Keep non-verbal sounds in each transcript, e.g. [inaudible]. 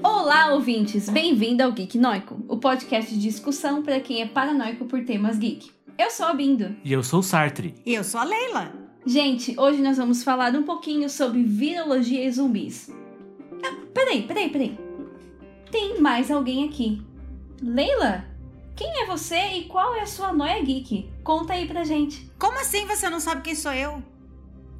Olá, ouvintes! Bem-vindo ao Geek Noico, o podcast de discussão para quem é paranoico por temas geek. Eu sou a Bindo. E eu sou o Sartre. E eu sou a Leila. Gente, hoje nós vamos falar um pouquinho sobre virologia e zumbis. Ah, peraí, peraí, peraí. Tem mais alguém aqui. Leila? Quem é você e qual é a sua noia geek? Conta aí pra gente. Como assim você não sabe quem sou eu?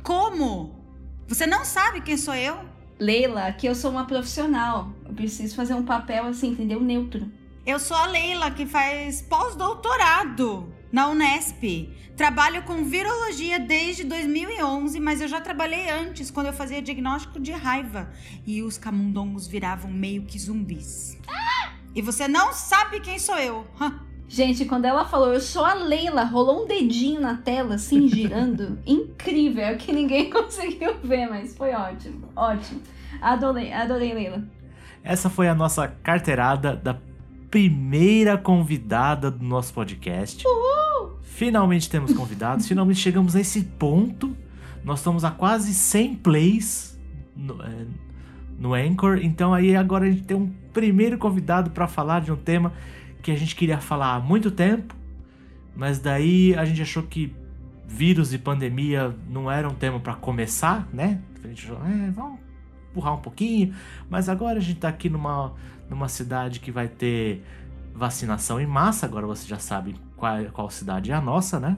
Como? Você não sabe quem sou eu? Leila, que eu sou uma profissional. Eu preciso fazer um papel assim, entendeu? Neutro. Eu sou a Leila, que faz pós-doutorado na Unesp. Trabalho com virologia desde 2011, mas eu já trabalhei antes, quando eu fazia diagnóstico de raiva. E os camundongos viravam meio que zumbis. E você não sabe quem sou eu. Gente, quando ela falou eu sou a Leila, rolou um dedinho na tela, assim, girando. [laughs] Incrível, é que ninguém [laughs] conseguiu ver, mas foi ótimo. Ótimo. Adorei, adorei, Leila. Essa foi a nossa carteirada da primeira convidada do nosso podcast. Uhul! Finalmente temos convidados, [laughs] finalmente chegamos a esse ponto. Nós estamos a quase 100 plays no, é, no Anchor, então aí agora a gente tem um primeiro convidado para falar de um tema que a gente queria falar há muito tempo, mas daí a gente achou que vírus e pandemia não era um tema para começar, né? A gente achou, é, vamos empurrar um pouquinho, mas agora a gente tá aqui numa, numa cidade que vai ter vacinação em massa, agora você já sabe qual, qual cidade é a nossa, né?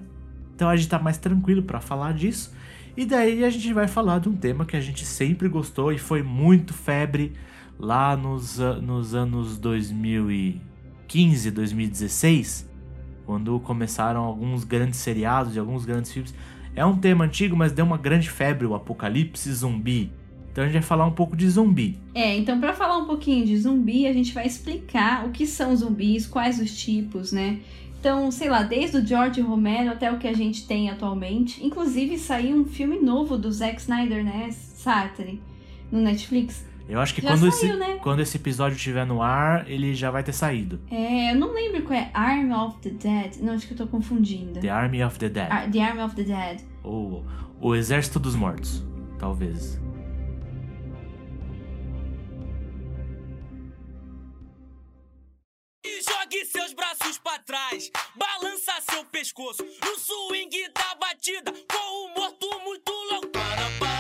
Então a gente tá mais tranquilo para falar disso. E daí a gente vai falar de um tema que a gente sempre gostou e foi muito febre lá nos, nos anos 2015, 2016, quando começaram alguns grandes seriados e alguns grandes filmes. É um tema antigo, mas deu uma grande febre, o apocalipse zumbi. Então a gente vai falar um pouco de zumbi. É, então para falar um pouquinho de zumbi, a gente vai explicar o que são zumbis, quais os tipos, né? Então, sei lá, desde o George Romero até o que a gente tem atualmente. Inclusive, saiu um filme novo do Zack Snyder, né? Sartre, no Netflix. Eu acho que Já quando, saiu, esse, né? quando esse episódio estiver no ar, ele já vai ter saído. É, eu não lembro qual é. Army of the Dead. Não, acho que eu tô confundindo. The Army of the Dead. Ar- the Army of the Dead. Ou O Exército dos Mortos, talvez. Pra trás, balança seu pescoço no swing da batida, com o morto muito louco. Para, para.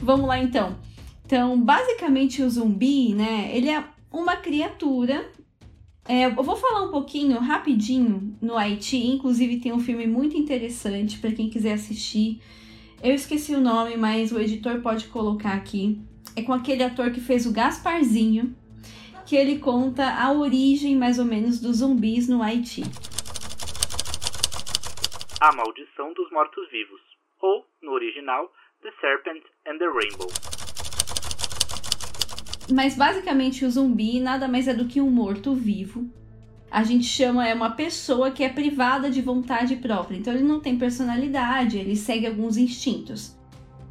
Vamos lá então. Então, basicamente o zumbi, né? Ele é uma criatura. É, eu vou falar um pouquinho rapidinho no Haiti. Inclusive tem um filme muito interessante para quem quiser assistir. Eu esqueci o nome, mas o editor pode colocar aqui. É com aquele ator que fez o Gasparzinho, que ele conta a origem mais ou menos dos zumbis no Haiti. A Maldição dos Mortos-Vivos, ou, no original, The Serpent and the Rainbow. Mas basicamente o zumbi nada mais é do que um morto-vivo. A gente chama é uma pessoa que é privada de vontade própria. Então ele não tem personalidade, ele segue alguns instintos.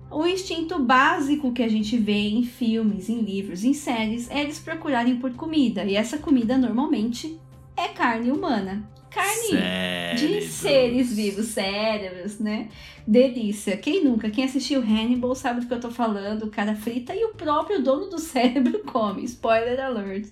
O instinto básico que a gente vê em filmes, em livros, em séries é eles procurarem por comida. E essa comida normalmente é carne humana. Carne de seres vivos, cérebros, né? Delícia. Quem nunca? Quem assistiu Hannibal sabe do que eu tô falando. O cara frita e o próprio dono do [laughs] cérebro come. Spoiler alert.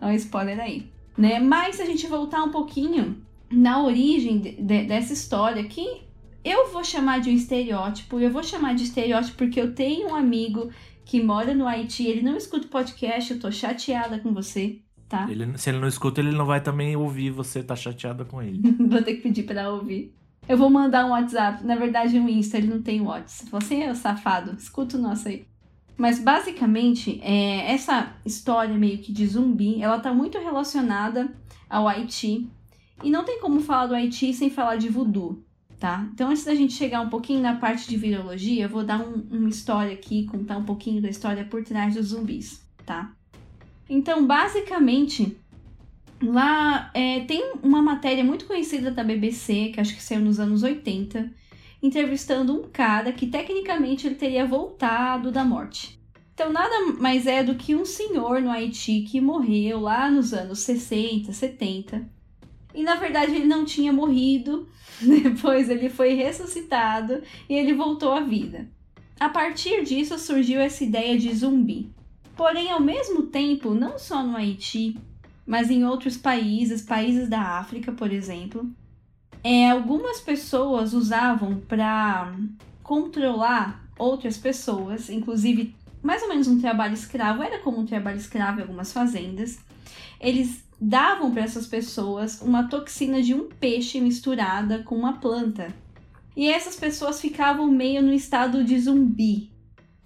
Dá um spoiler aí. Né? Mas se a gente voltar um pouquinho na origem de- de- dessa história, que eu vou chamar de um estereótipo. Eu vou chamar de estereótipo porque eu tenho um amigo que mora no Haiti. Ele não escuta podcast. Eu tô chateada com você, tá? Ele- se ele não escuta, ele não vai também ouvir você tá chateada com ele. [laughs] Vou ter que pedir pra ouvir. Eu vou mandar um WhatsApp. Na verdade, um Insta, ele não tem WhatsApp. Assim, é safado, escuta o nosso aí. Mas basicamente, é, essa história meio que de zumbi, ela tá muito relacionada ao Haiti. E não tem como falar do Haiti sem falar de voodoo, tá? Então, antes da gente chegar um pouquinho na parte de virologia, eu vou dar um- uma história aqui, contar um pouquinho da história por trás dos zumbis, tá? Então, basicamente, Lá é, tem uma matéria muito conhecida da BBC, que acho que saiu nos anos 80, entrevistando um cara que tecnicamente ele teria voltado da morte. Então, nada mais é do que um senhor no Haiti que morreu lá nos anos 60, 70. E na verdade ele não tinha morrido, [laughs] depois ele foi ressuscitado e ele voltou à vida. A partir disso surgiu essa ideia de zumbi. Porém, ao mesmo tempo, não só no Haiti, mas em outros países, países da África, por exemplo, é, algumas pessoas usavam para controlar outras pessoas, inclusive mais ou menos um trabalho escravo, era como um trabalho escravo em algumas fazendas. Eles davam para essas pessoas uma toxina de um peixe misturada com uma planta. E essas pessoas ficavam meio no estado de zumbi,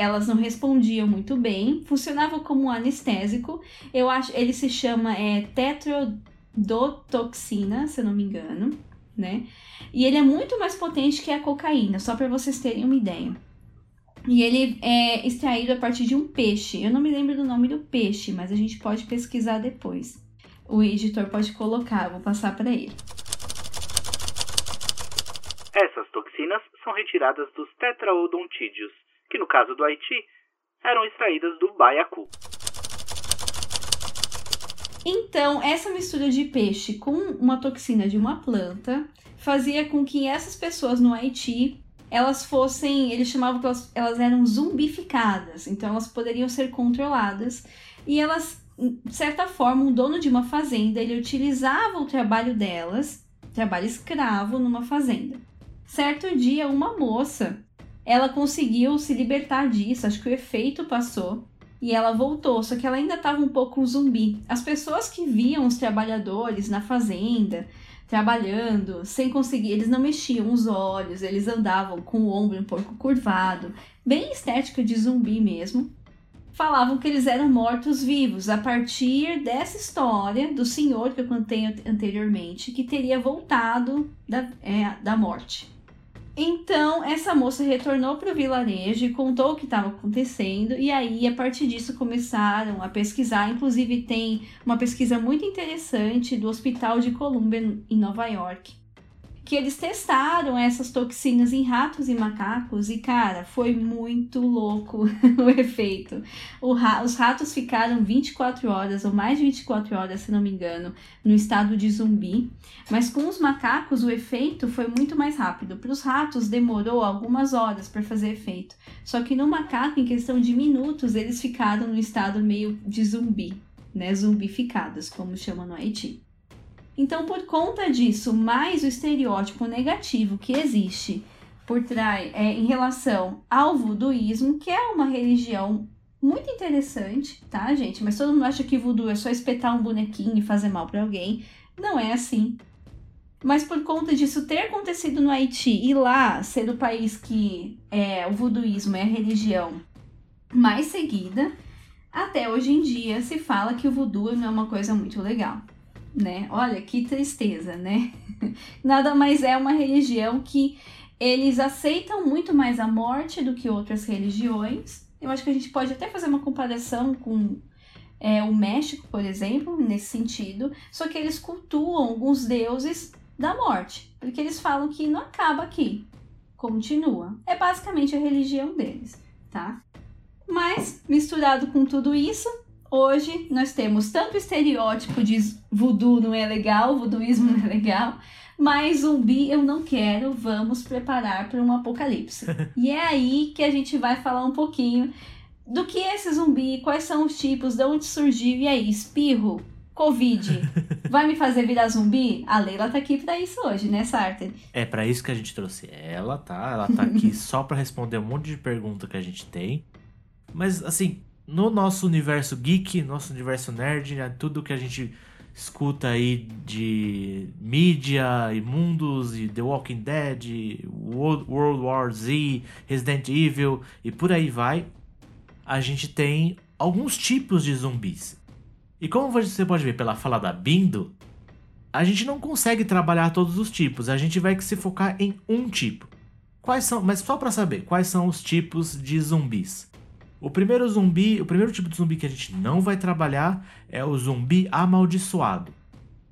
elas não respondiam muito bem, funcionava como anestésico. Eu acho, ele se chama é, tetrodotoxina, se eu não me engano, né? E ele é muito mais potente que a cocaína, só para vocês terem uma ideia. E ele é extraído a partir de um peixe. Eu não me lembro do nome do peixe, mas a gente pode pesquisar depois. O editor pode colocar, vou passar para ele. Essas toxinas são retiradas dos tetraodontídeos, que no caso do Haiti eram extraídas do baiacu. Então, essa mistura de peixe com uma toxina de uma planta fazia com que essas pessoas no Haiti elas fossem, eles chamavam que elas, elas eram zumbificadas, então elas poderiam ser controladas e elas, de certa forma, um dono de uma fazenda ele utilizava o trabalho delas, trabalho escravo numa fazenda. Certo dia, uma moça ela conseguiu se libertar disso, acho que o efeito passou e ela voltou, só que ela ainda estava um pouco um zumbi. As pessoas que viam os trabalhadores na fazenda trabalhando sem conseguir, eles não mexiam os olhos, eles andavam com o ombro um pouco curvado, bem estética de zumbi mesmo. Falavam que eles eram mortos-vivos a partir dessa história do senhor que eu contei anteriormente, que teria voltado da, é, da morte. Então, essa moça retornou para o vilarejo e contou o que estava acontecendo, e aí, a partir disso, começaram a pesquisar. Inclusive, tem uma pesquisa muito interessante do Hospital de Columbia, em Nova York, que eles testaram essas toxinas em ratos e macacos e, cara, foi muito louco [laughs] o efeito. O ra os ratos ficaram 24 horas, ou mais de 24 horas, se não me engano, no estado de zumbi, mas com os macacos o efeito foi muito mais rápido. Para os ratos demorou algumas horas para fazer efeito, só que no macaco, em questão de minutos, eles ficaram no estado meio de zumbi, né? Zumbificados, como chamam no Haiti. Então, por conta disso, mais o estereótipo negativo que existe por trás é, em relação ao voodooísmo, que é uma religião muito interessante, tá, gente? Mas todo mundo acha que voodoo é só espetar um bonequinho e fazer mal para alguém. Não é assim. Mas por conta disso ter acontecido no Haiti e lá ser o país que é, o voodooísmo é a religião mais seguida, até hoje em dia se fala que o voodoo não é uma coisa muito legal né? Olha que tristeza, né? [laughs] Nada mais é uma religião que eles aceitam muito mais a morte do que outras religiões. Eu acho que a gente pode até fazer uma comparação com é, o México, por exemplo, nesse sentido. Só que eles cultuam alguns deuses da morte, porque eles falam que não acaba aqui, continua. É basicamente a religião deles, tá? Mas misturado com tudo isso, Hoje nós temos tanto estereótipo de voodoo não é legal, voodooísmo não é legal, mas zumbi eu não quero, vamos preparar para um apocalipse. [laughs] e é aí que a gente vai falar um pouquinho do que é esse zumbi, quais são os tipos, de onde surgiu, e aí, espirro, Covid, [laughs] vai me fazer virar zumbi? A Leila tá aqui para isso hoje, né, Sartre? É para isso que a gente trouxe ela, tá? Ela tá aqui [laughs] só para responder um monte de pergunta que a gente tem. Mas, assim, no nosso universo geek, nosso universo nerd, né, tudo que a gente escuta aí de mídia e mundos e The Walking Dead, World, War Z, Resident Evil e por aí vai, a gente tem alguns tipos de zumbis. E como você pode ver pela fala da Bindo, a gente não consegue trabalhar todos os tipos, a gente vai se focar em um tipo. Quais são, mas só para saber, quais são os tipos de zumbis? O primeiro zumbi, o primeiro tipo de zumbi que a gente não vai trabalhar é o zumbi amaldiçoado.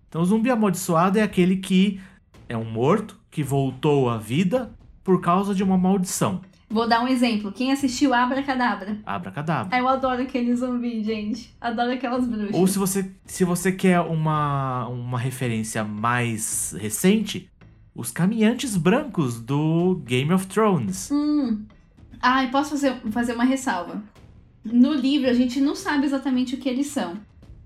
Então, o zumbi amaldiçoado é aquele que é um morto que voltou à vida por causa de uma maldição. Vou dar um exemplo. Quem assistiu Abracadabra? Abracadabra. Ah, Eu adoro aquele zumbi, gente. Adoro aquelas bruxas. Ou se você, se você quer uma, uma referência mais recente, os caminhantes brancos do Game of Thrones. Hum. Ah, e posso fazer, fazer uma ressalva. No livro, a gente não sabe exatamente o que eles são.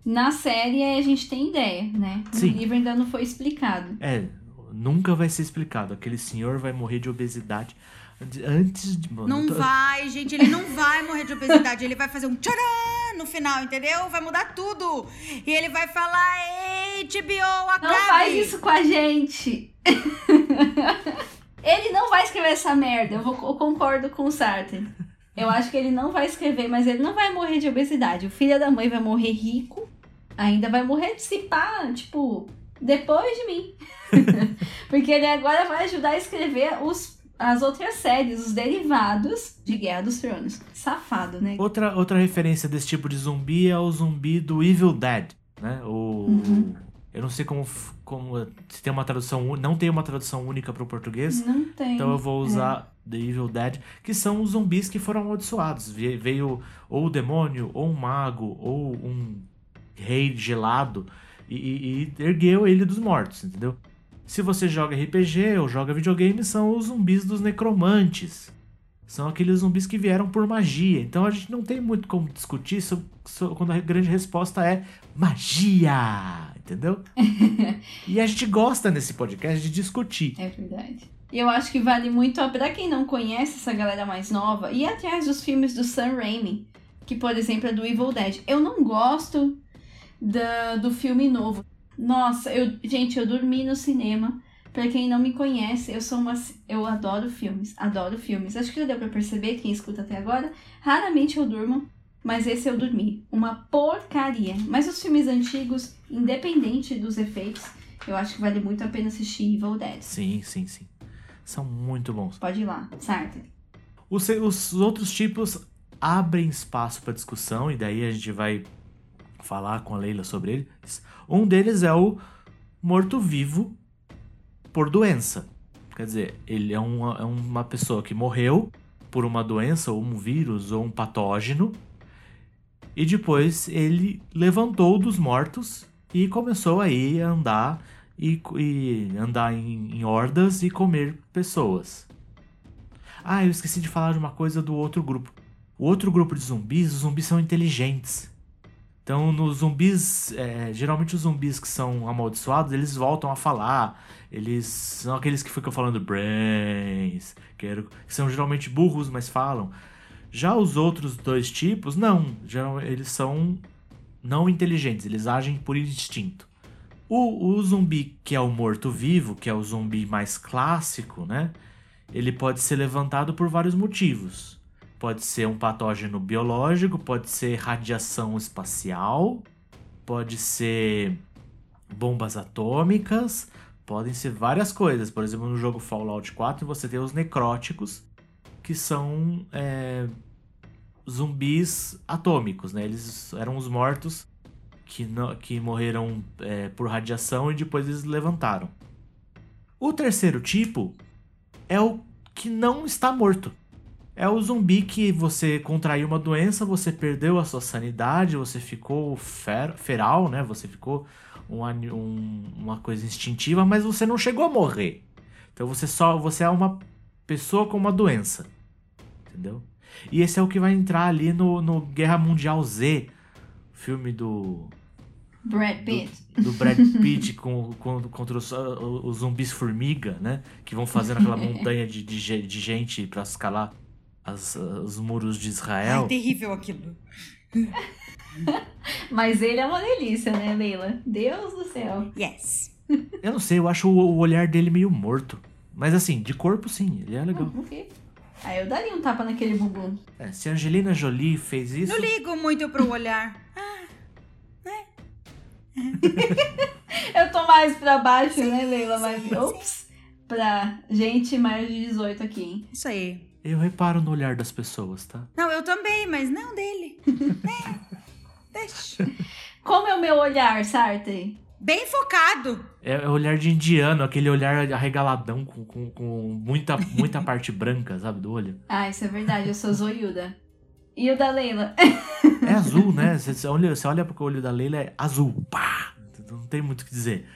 Na série, a gente tem ideia, né? No Sim. livro ainda não foi explicado. É, nunca vai ser explicado. Aquele senhor vai morrer de obesidade de- antes de. Não vai, gente, ele não vai morrer de obesidade. Ele vai fazer um tcharam no final, entendeu? Vai mudar tudo. E ele vai falar, ei, TBO, acabe. Não faz isso com a gente. [laughs] ele não vai escrever essa merda. Eu, vou- eu concordo com o Sartre. Eu acho que ele não vai escrever, mas ele não vai morrer de obesidade. O filho da mãe vai morrer rico. Ainda vai morrer de se pá, tipo, depois de mim. [laughs] Porque ele agora vai ajudar a escrever os, as outras séries, os derivados de Guerra dos Tronos. Safado, né? Outra, outra referência desse tipo de zumbi é o zumbi do Evil Dead, né? O, Uhum. Eu não sei como, como se tem uma tradução, não tem uma tradução única para o português, Não tem. então eu vou usar The Evil Dead, que são os zumbis que foram amaldiçoados. Ve- Veio ou o demônio, ou um mago, ou um rei gelado e, e- e ergueu ele dos mortos, entendeu? Se você joga RPG ou joga videogame, são os zumbis dos necromantes. São aqueles zumbis que vieram por magia. Então a gente não tem muito como discutir so- so- quando a grande resposta é magia, entendeu? [laughs] e a gente gosta nesse podcast de discutir. É verdade. E eu acho que vale muito, ó, pra quem não conhece essa galera mais nova, ir atrás dos filmes do Sam Raimi, que, por exemplo, é do Evil Dead. Eu não gosto da, do filme novo. Nossa, eu, gente, eu dormi no cinema. Pra quem não me conhece, eu sou uma. Eu adoro filmes, adoro filmes. Acho que já deu pra perceber, quem escuta até agora. Raramente eu durmo, mas esse eu dormi. Uma porcaria. Mas os filmes antigos, independente dos efeitos, eu acho que vale muito a pena assistir Evil Dead. Sim, sim, sim. São muito bons. Pode ir lá, Sartre. Os, os outros tipos abrem espaço para discussão e daí a gente vai falar com a Leila sobre eles. Um deles é o morto-vivo por doença. Quer dizer, ele é uma, é uma pessoa que morreu por uma doença, ou um vírus, ou um patógeno, e depois ele levantou dos mortos e começou aí a andar e, e andar em, em hordas e comer pessoas. Ah, eu esqueci de falar de uma coisa do outro grupo. O outro grupo de zumbis, os zumbis são inteligentes. Então, nos zumbis, é, geralmente os zumbis que são amaldiçoados, eles voltam a falar. Eles são aqueles que ficam falando brains, que, que são geralmente burros, mas falam. Já os outros dois tipos, não. Geral, eles são não inteligentes, eles agem por instinto. O, o zumbi que é o morto-vivo, que é o zumbi mais clássico, né? Ele pode ser levantado por vários motivos. Pode ser um patógeno biológico, pode ser radiação espacial, pode ser bombas atômicas, podem ser várias coisas. Por exemplo, no jogo Fallout 4 você tem os necróticos, que são é, zumbis atômicos, né? Eles eram os mortos que, que morreram é, por radiação e depois eles levantaram. O terceiro tipo é o que não está morto. É o zumbi que você contraiu uma doença, você perdeu a sua sanidade, você ficou fer- feral, né? Você ficou um um- uma coisa instintiva, mas você não chegou a morrer. Então você só você é uma pessoa com uma doença, entendeu? E esse é o que vai entrar ali no, no Guerra Mundial Z, filme do Brad Pitt. do Brad [laughs] Pitt com, com- contra os, os zumbis formiga, né? Que vão fazendo aquela montanha de, de, de gente pra escalar as- os muros de Israel. Ai, terrível aquilo. [laughs] Mas ele é uma delícia, né, Leila? Deus do céu. Yes. Eu não sei, eu acho o, olhar dele meio morto. Mas assim, de corpo sim, ele é legal. Ah, ok. Aí eu daria um tapa naquele bumbum. É, se a Angelina Jolie fez isso. Não ligo muito pro olhar. [laughs] Eu tô mais pra baixo, né, Leila? Mas, ops, pra gente mais de 18 aqui, hein? Isso aí. Eu reparo no olhar das pessoas, tá? Não, eu também, mas não dele. [laughs] né? Deixa. Como é o meu olhar, Sartre? Bem focado. É o olhar de indiano, aquele olhar arregaladão com, com, com muita, muita [laughs] parte branca, sabe, do olho. Ah, isso é verdade, eu sou zoiuda. E o da Leila? É azul, né? Você, olha, você olha pro olho da Leila, é azul. Pá! Não tem muito o que dizer.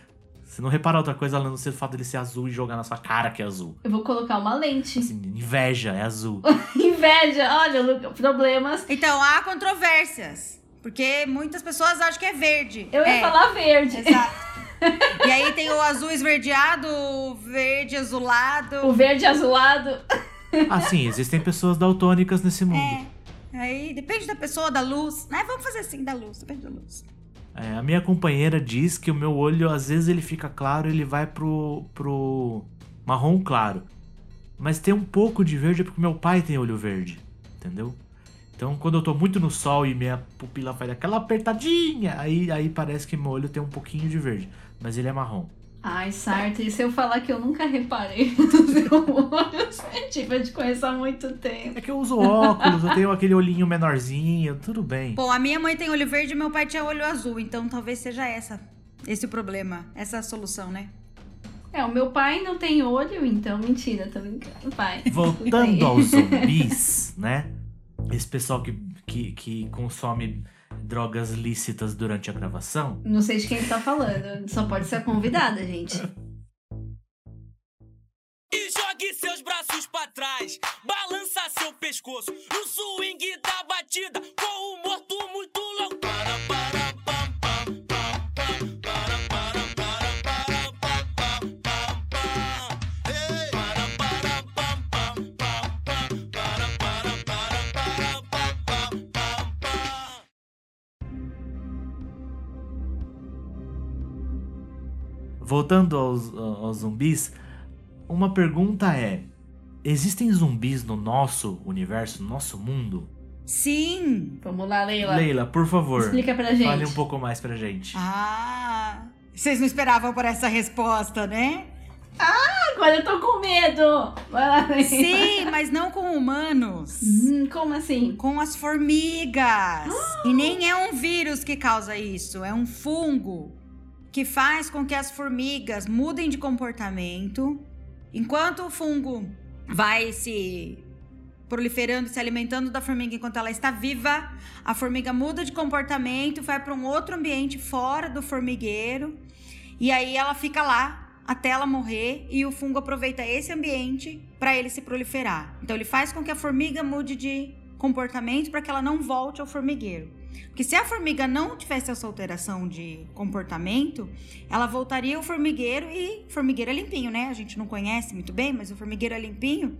Você não repara outra coisa além do fato dele ser azul e jogar na sua cara que é azul. Eu vou colocar uma lente. Assim, inveja, é azul. [laughs] Inveja, olha, problemas. Então, há controvérsias. Porque muitas pessoas acham que é verde. Eu ia É, falar verde. Exato. [laughs] e aí tem o azul esverdeado, o verde azulado. O verde azulado. [laughs] Assim, existem pessoas daltônicas nesse mundo. É. Aí depende da pessoa, da luz. Né? Vamos fazer assim, da luz, depende da luz. É, a minha companheira diz que o meu olho, às vezes, ele fica claro ele vai pro, pro marrom claro. Mas tem um pouco de verde porque meu pai tem olho verde, entendeu? Então, quando eu tô muito no sol e minha pupila faz aquela apertadinha, aí, aí parece que meu olho tem um pouquinho de verde. Mas ele é marrom. Ai, Sartre, e se eu falar que eu nunca reparei [laughs] no seu olho? Tipo, eu te conheço há muito tempo. É que eu uso óculos, eu tenho aquele olhinho menorzinho, tudo bem. Bom, a minha mãe tem olho verde e meu pai tinha olho azul. Então talvez seja essa. Esse o problema. Essa a solução, né? É, o meu pai não tem olho, então mentira, tô brincando. Pai. Voltando aos [laughs] zumbis, né? Esse pessoal que, que, que consome drogas lícitas durante a gravação. Não sei de quem tá falando, só pode ser a convidada, gente. E jogue seus braços pra trás, balança seu pescoço no swing da batida, com o morto muito louco. Voltando aos, aos zumbis, uma pergunta é: existem zumbis no nosso universo, no nosso mundo? Sim! Vamos lá, Leila. Leila, por favor, Explica pra gente. fale um pouco mais pra gente. Ah! Vocês não esperavam por essa resposta, né? Agora eu tô com medo. Vai lá, Leila. Sim, mas não com humanos. Hum, como assim? Com as formigas. [gasps] E nem é um vírus que causa isso, é um fungo que faz com que as formigas mudem de comportamento. Enquanto o fungo vai se proliferando, se alimentando da formiga enquanto ela está viva, a formiga muda de comportamento, vai para um outro ambiente fora do formigueiro e aí ela fica lá até ela morrer e o fungo aproveita esse ambiente para ele se proliferar. Então ele faz com que a formiga mude de comportamento para que ela não volte ao formigueiro. Porque se a formiga não tivesse essa alteração de comportamento, ela voltaria ao formigueiro e formigueiro é limpinho, né? A gente não conhece muito bem, mas o formigueiro é limpinho.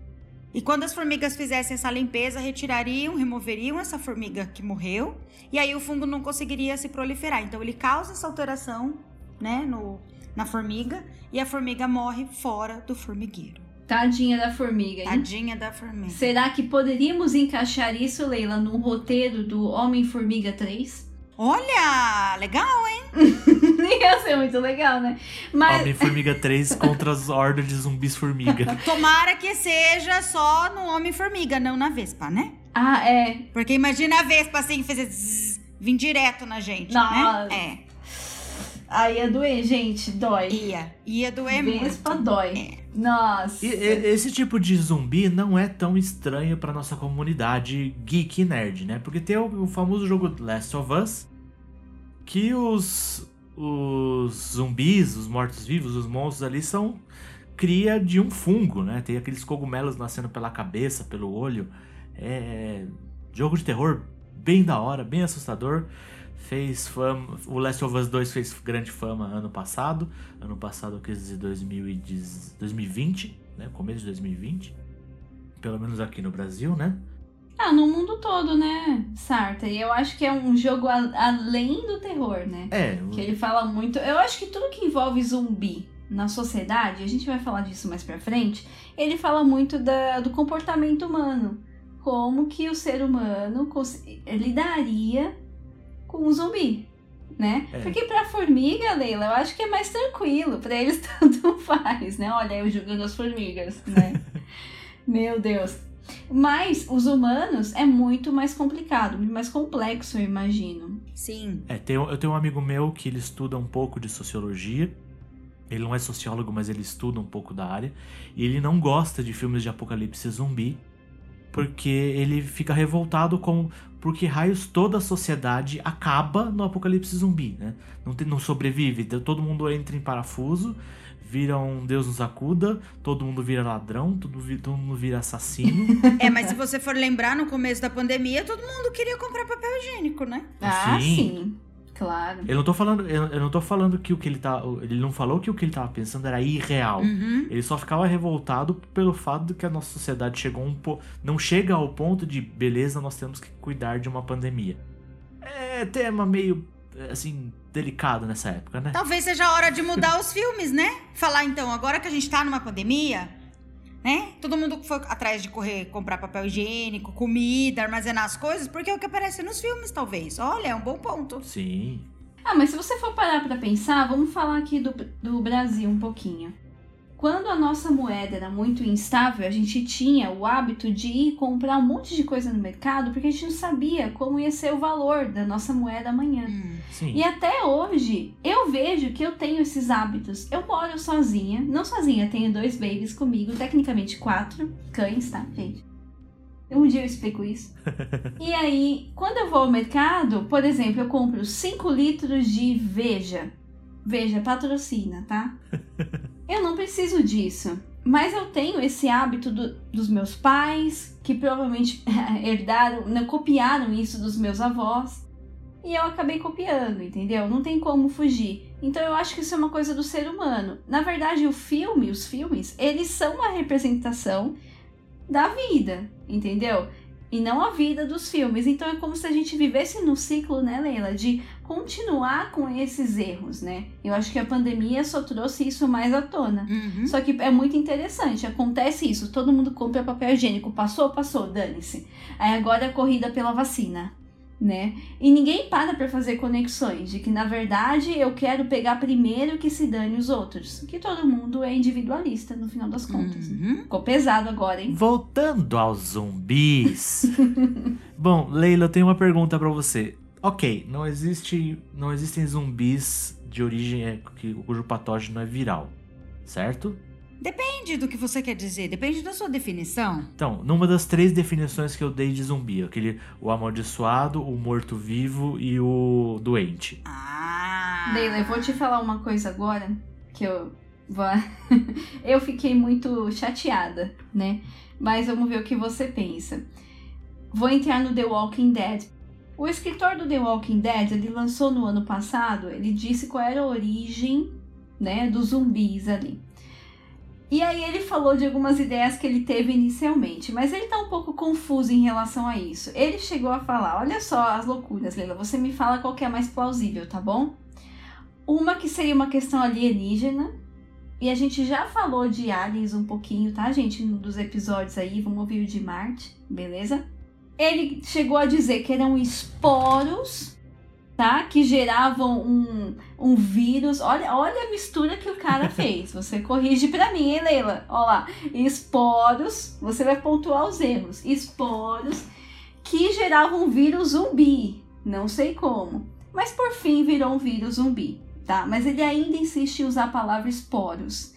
E quando as formigas fizessem essa limpeza, retirariam, removeriam essa formiga que morreu, e aí o fungo não conseguiria se proliferar. Então ele causa essa alteração, né, no, na formiga, e a formiga morre fora do formigueiro. Tadinha da formiga, hein? Tadinha da formiga. Será que poderíamos encaixar isso, Leila, no roteiro do Homem-Formiga 3? Olha, legal, hein? [laughs] Ia ser muito legal, né? Mas Homem-Formiga 3 contra as hordas de zumbis formiga. [laughs] Tomara que seja só no Homem-Formiga, não na Vespa, né? Ah, é. Porque imagina a Vespa assim, fazer zzz, vir direto na gente, Nossa. né? Aí ia doer, gente. Dói. É, ia. Ia doer Vespa muito. dói. Nossa. E, e- esse tipo de zumbi não é tão estranho pra nossa comunidade geek e nerd, né? Porque tem o, o famoso jogo Last of Us, que os, os zumbis, os mortos-vivos, os monstros ali são cria de um fungo, né? Tem aqueles cogumelos nascendo pela cabeça, pelo olho. É jogo de terror bem da hora, bem assustador. Fez fama. O Last of Us 2 fez grande fama ano passado. Ano passado, eu quis dizer 2010 2020, né? Começo de 2020. Pelo menos aqui no Brasil, né? Ah, no mundo todo, né, Sartre? E eu acho que é um jogo a- além do terror, né? É, Que ele fala muito. Eu acho que tudo que envolve zumbi na sociedade, a gente vai falar disso mais pra frente, ele fala muito da- do comportamento humano. Como que o ser humano lidaria com um zumbi, né? É. Porque pra formiga, Leila, eu acho que é mais tranquilo. Pra eles [laughs] tanto faz, né? Olha, eu jogando as formigas, né? [laughs] Meu Deus. Mas os humanos é muito mais complicado, muito mais complexo, eu imagino. sim. É, tem- eu tenho um amigo meu que ele estuda um pouco de sociologia. Ele não é sociólogo, mas ele estuda um pouco da área. E ele não gosta de filmes de apocalipse zumbi, porque ele fica revoltado com porque raios toda a sociedade acaba no apocalipse zumbi, né? Não, tem- não sobrevive, então todo mundo entra em parafuso, vira um Deus nos acuda, todo mundo vira ladrão, todo, todo mundo vira assassino. [laughs] É, mas se você for lembrar, no começo da pandemia, todo mundo queria comprar papel higiênico, né? Ah, Sim. sim. Claro. Eu não tô falando, eu, eu não tô falando que o que ele tá, ele não falou que o que ele tava pensando era irreal. Uhum. Ele só ficava revoltado pelo fato de que a nossa sociedade chegou um po... não chega ao ponto de beleza, nós temos que cuidar de uma pandemia. É tema meio assim delicado nessa época, né? Talvez seja a hora de mudar os filmes, né? Falar então, agora que a gente tá numa pandemia, né? Todo mundo foi atrás de correr comprar papel higiênico, comida, armazenar as coisas, porque é o que aparece nos filmes, talvez. Olha, é um bom ponto. Sim. Ah, mas se você for parar pra pensar, vamos falar aqui do, do Brasil um pouquinho. Quando a nossa moeda era muito instável, a gente tinha o hábito de ir comprar um monte de coisa no mercado porque a gente não sabia como ia ser o valor da nossa moeda amanhã. Hum. E até hoje, eu vejo que eu tenho esses hábitos. Eu moro sozinha, não sozinha, tenho dois babies comigo, tecnicamente quatro cães, tá, gente? Um dia eu explico isso. [laughs] e aí, quando eu vou ao mercado, por exemplo, eu compro 5 litros de Veja. Veja, patrocina, tá? [laughs] Eu não preciso disso. Mas eu tenho esse hábito do- dos meus pais, que provavelmente [laughs] herdaram, não, copiaram isso dos meus avós. E eu acabei copiando, entendeu? Não tem como fugir. Então eu acho que isso é uma coisa do ser humano. Na verdade, o filme, os filmes, eles são uma representação da vida, entendeu? E não a vida dos filmes. Então é como se a gente vivesse no ciclo, né, Leila, de continuar com esses erros, né? Eu acho que a pandemia só trouxe isso mais à tona. Uhum. Só que é muito interessante, acontece isso, todo mundo compra papel higiênico, passou, passou, dane-se. Aí agora é a corrida pela vacina, né? E ninguém para pra fazer conexões de que na verdade eu quero pegar primeiro que se dane os outros, que todo mundo é individualista no final das contas. né? Uhum. Ficou pesado agora, hein? Voltando aos zumbis. [laughs] Bom, Leila, eu tenho uma pergunta pra você. Ok, não existe, não existem zumbis de origem é, que, cujo patógeno é viral, certo? Depende do que você quer dizer, depende da sua definição. Então, numa das três definições que eu dei de zumbi, aquele o amaldiçoado, o morto-vivo e o doente. Ah. Leila, eu vou te falar uma coisa agora que eu vou... [laughs] eu fiquei muito chateada, né? Mas vamos ver o que você pensa. Vou entrar no The Walking Dead. O escritor do The Walking Dead, ele lançou no ano passado, ele disse qual era a origem, né, dos zumbis ali. E aí ele falou de algumas ideias que ele teve inicialmente, mas ele tá um pouco confuso em relação a isso. Ele chegou a falar, olha só as loucuras, Leila, você me fala qual que é mais plausível, tá bom? Uma que seria uma questão alienígena. E a gente já falou de aliens um pouquinho, tá, gente? Um dos episódios aí, vamos ouvir o de Marte, beleza? Ele chegou a dizer que eram esporos, tá? Que geravam um, um vírus. Olha, olha a mistura que o cara [laughs] fez. Você corrige pra mim, hein, Leila? Olha lá. Esporos, você vai pontuar os erros. Esporos que geravam um vírus zumbi. Não sei como. Mas por fim virou um vírus zumbi, tá? Mas ele ainda insiste em usar a palavra esporos.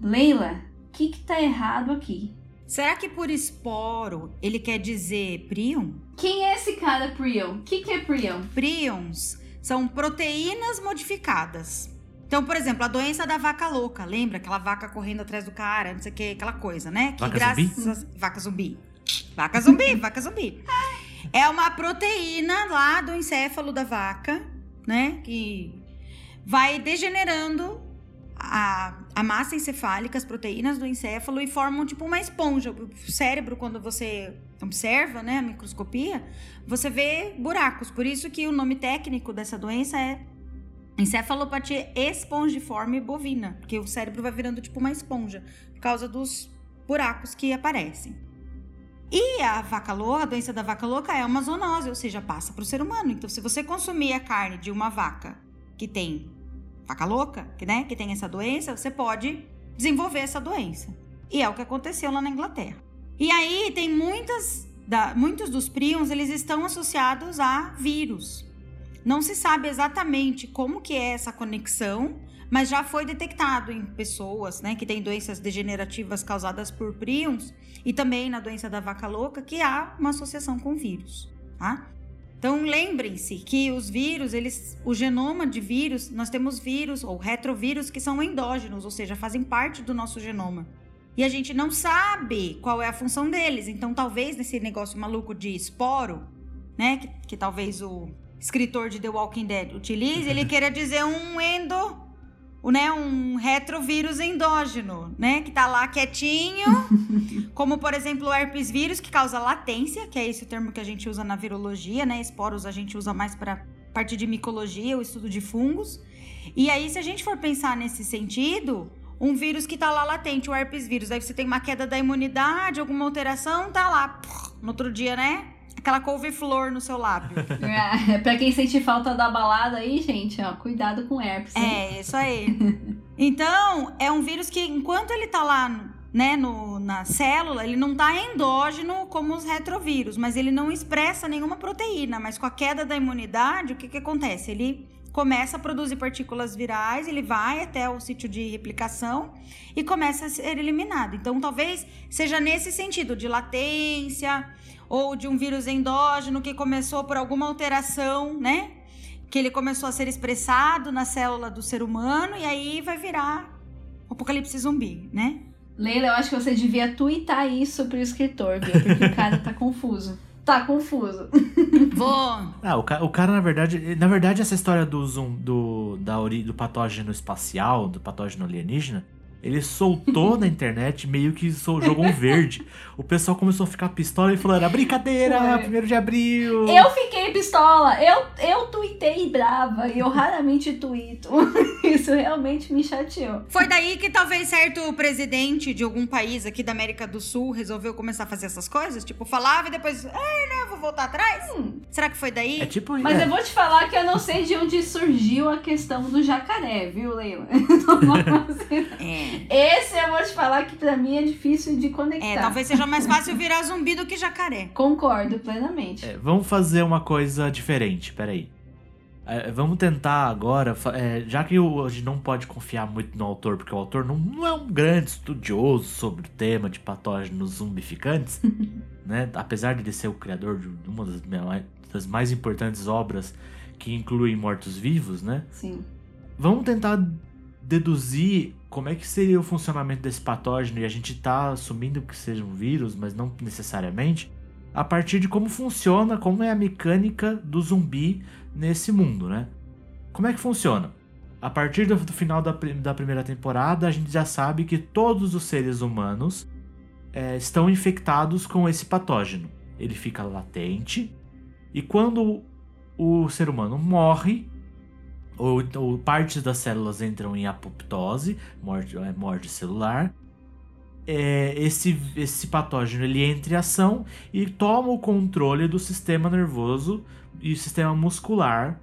Leila, o que que tá errado aqui? Será que por esporo ele quer dizer prion? Quem é esse cara, Prion? O que que é Prion? Prions são proteínas modificadas. Então, por exemplo, a doença da vaca louca, lembra? Aquela vaca correndo atrás do cara, não sei o que, aquela coisa, né? Que Vaca zumbi? graças... Vaca zumbi. Vaca zumbi, [laughs] vaca zumbi. É uma proteína lá do encéfalo da vaca, né? Que vai degenerando a, a massa encefálica, as proteínas do encéfalo e formam tipo uma esponja. O cérebro, quando você observa, né, a microscopia, você vê buracos. Por isso que o nome técnico dessa doença é encefalopatia espongiforme bovina, porque o cérebro vai virando tipo uma esponja por causa dos buracos que aparecem. E a vaca louca, a doença da vaca louca é uma zoonose, ou seja, passa para o ser humano. Então, se você consumir a carne de uma vaca que tem vaca louca, né, que tem essa doença, você pode desenvolver essa doença. E é o que aconteceu lá na Inglaterra. E aí tem muitas, da, muitos dos prions, eles estão associados a vírus. Não se sabe exatamente como que é essa conexão, mas já foi detectado em pessoas, né, que têm doenças degenerativas causadas por prions e também na doença da vaca louca que há uma associação com vírus, tá? Então lembrem-se que os vírus, eles, o genoma de vírus, nós temos vírus ou retrovírus que são endógenos, ou seja, fazem parte do nosso genoma. E a gente não sabe qual é a função deles. Então, talvez nesse negócio maluco de esporo, né, que, que talvez o escritor de The Walking Dead utilize, ele queira dizer um endo né, um retrovírus endógeno, né, que tá lá quietinho, [laughs] como por exemplo o herpes vírus que causa latência, que é esse o termo que a gente usa na virologia, né? Esporos a gente usa mais para parte de micologia, o estudo de fungos. E aí se a gente for pensar nesse sentido, um vírus que tá lá latente, o herpes vírus, aí você tem uma queda da imunidade, alguma alteração, tá lá, no outro dia, né? Aquela couve-flor no seu lábio. [laughs] É, pra quem sente falta da balada aí, gente, ó, cuidado com herpes. É, isso aí. Então, é um vírus que, enquanto ele tá lá, né, no, na célula, ele não tá endógeno como os retrovírus, mas ele não expressa nenhuma proteína. Mas com a queda da imunidade, o que que acontece? Ele começa a produzir partículas virais, ele vai até o sítio de replicação e começa a ser eliminado. Então, talvez seja nesse sentido de latência ou de um vírus endógeno que começou por alguma alteração, né? Que ele começou a ser expressado na célula do ser humano e aí vai virar o apocalipse zumbi, né? Leila, eu acho que você devia twittar isso pro escritor, viu? Porque o cara tá confuso. Tá confuso. [laughs] Vou. Ah, o, ca- o cara, na verdade, na verdade, essa história do zoom, do, da ori, do patógeno espacial, do patógeno alienígena, ele soltou na internet, meio que jogou um verde. O pessoal começou a ficar pistola e falou, era brincadeira, primeiro de abril. Eu fiquei pistola, eu, eu tuitei brava e eu raramente tuito. [laughs] Isso realmente me chateou. Foi daí que talvez certo presidente de algum país aqui da América do Sul resolveu começar a fazer essas coisas? Tipo, falava e depois, ai, né, vou voltar atrás? Hum, Será que foi daí? É tipo... mas é, eu vou te falar que eu não sei de onde surgiu a questão do jacaré, viu, Leila? [laughs] [laughs] É. Esse eu vou te falar que pra mim é difícil de conectar. É, talvez seja mais fácil virar zumbi do que jacaré. [laughs] Concordo plenamente. É, vamos fazer uma coisa diferente, peraí. É, vamos tentar agora, é, já que a gente não pode confiar muito no autor, porque o autor não, não é um grande estudioso sobre o tema de patógenos zumbificantes, [laughs] né? Apesar de ele ser o criador de uma das, das mais importantes obras que incluem mortos-vivos, né? Sim. Vamos tentar deduzir como é que seria o funcionamento desse patógeno e a gente tá assumindo que seja um vírus, mas não necessariamente, a partir de como funciona, como é a mecânica do zumbi nesse mundo, né? Como é que funciona? A partir do, final da, da primeira temporada, a gente já sabe que todos os seres humanos é, estão infectados com esse patógeno. Ele fica latente e quando o ser humano morre, ou, ou partes das células entram em apoptose, morte, é, morte celular, é, esse, esse patógeno ele entra em ação e toma o controle do sistema nervoso e sistema muscular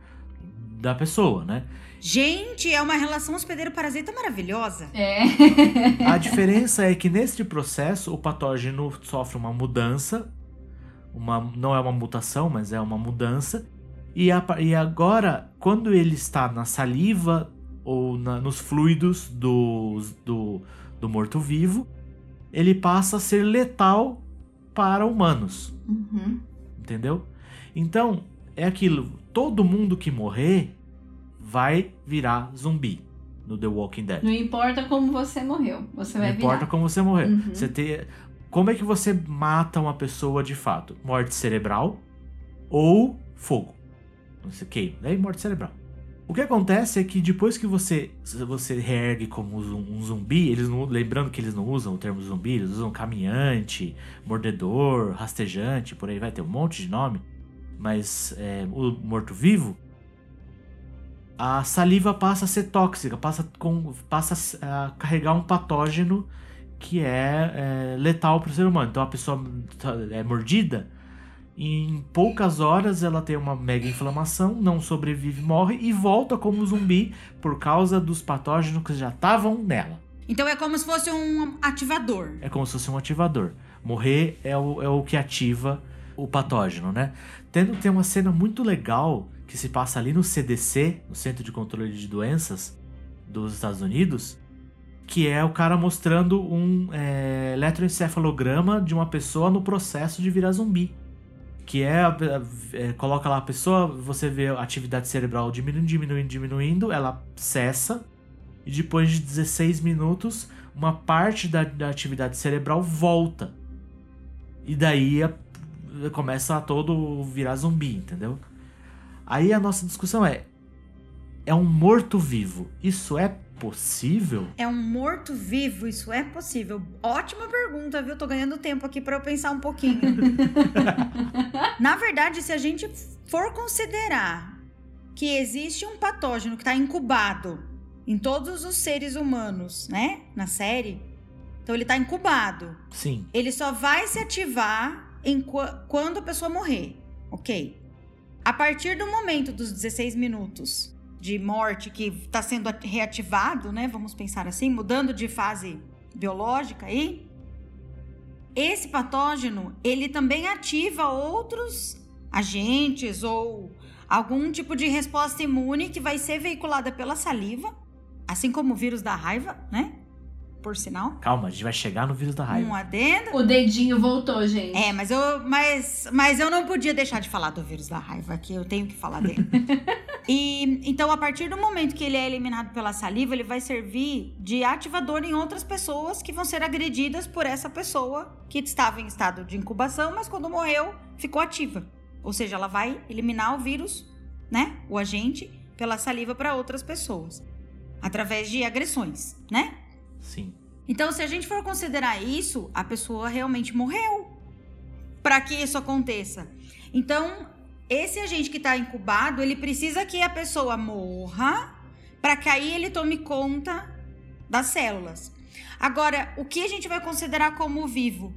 da pessoa, né? Gente, é uma relação hospedeiro-parasita maravilhosa. É. A diferença é que neste processo o patógeno sofre uma mudança, uma, não é uma mutação, mas é uma mudança. E, a e agora, quando ele está na saliva ou na- nos fluidos do, do, do morto-vivo, ele passa a ser letal para humanos, Uhum. entendeu? Então, é aquilo: todo mundo que morrer vai virar zumbi no The Walking Dead. Não importa como você morreu, você vai Não importa virar. como você morrer. Uhum. Você ter... Como é que você mata uma pessoa de fato? Morte cerebral ou fogo. Você queima. Daí morte cerebral. O que acontece é que depois que você você reergue como um zumbi, eles não, lembrando que eles não usam o termo zumbi, eles usam caminhante, mordedor, rastejante, por aí vai ter um monte de nome. Mas é, o morto-vivo, a saliva passa a ser tóxica, passa, com, passa a carregar um patógeno que é, é, letal para o ser humano. Então a pessoa tá- é mordida, em poucas horas ela tem uma mega inflamação, não sobrevive, morre e volta como zumbi por causa dos patógenos que já estavam nela. Então é como se fosse um ativador. É como se fosse um ativador. Morrer é o, é o que ativa o patógeno, né? Tendo tem uma cena muito legal que se passa ali no CDC, no Centro de Controle de Doenças dos Estados Unidos, que é o cara mostrando um é, eletroencefalograma de uma pessoa no processo de virar zumbi. Que é, é, coloca lá a pessoa, você vê a atividade cerebral diminuindo, diminuindo, diminuindo, ela cessa, e depois de 16 minutos, uma parte da, da atividade cerebral volta. E daí a, começa a todo virar zumbi, entendeu? Aí a nossa discussão é: é um morto-vivo. Isso é possível? É um morto-vivo, isso é possível. Ótima pergunta, viu? Tô ganhando tempo aqui para eu pensar um pouquinho. [laughs] Na verdade, se a gente for considerar que existe um patógeno que está incubado em todos os seres humanos, né? Na série. Então ele está incubado. Sim. Ele só vai se ativar em quando a pessoa morrer. Ok. A partir do momento dos 16 minutos de morte que está sendo reativado, né? Vamos pensar assim, mudando de fase biológica aí. Esse patógeno, ele também ativa outros agentes ou algum tipo de resposta imune que vai ser veiculada pela saliva, assim como o vírus da raiva, né? Por sinal. Calma, a gente vai chegar no vírus da raiva. Um adendo. O dedinho voltou, gente. É, mas eu, mas, mas eu não podia deixar de falar do vírus da raiva, que eu tenho que falar dele. [laughs] e então, a partir do momento que ele é eliminado pela saliva, ele vai servir de ativador em outras pessoas que vão ser agredidas por essa pessoa que estava em estado de incubação, mas quando morreu, ficou ativa. Ou seja, ela vai eliminar o vírus, né? O agente, pela saliva para outras pessoas. Através de agressões, né? Sim. Então, se a gente for considerar isso, a pessoa realmente morreu para que isso aconteça. Então, esse agente que está incubado, ele precisa que a pessoa morra para que aí ele tome conta das células. Agora, o que a gente vai considerar como vivo,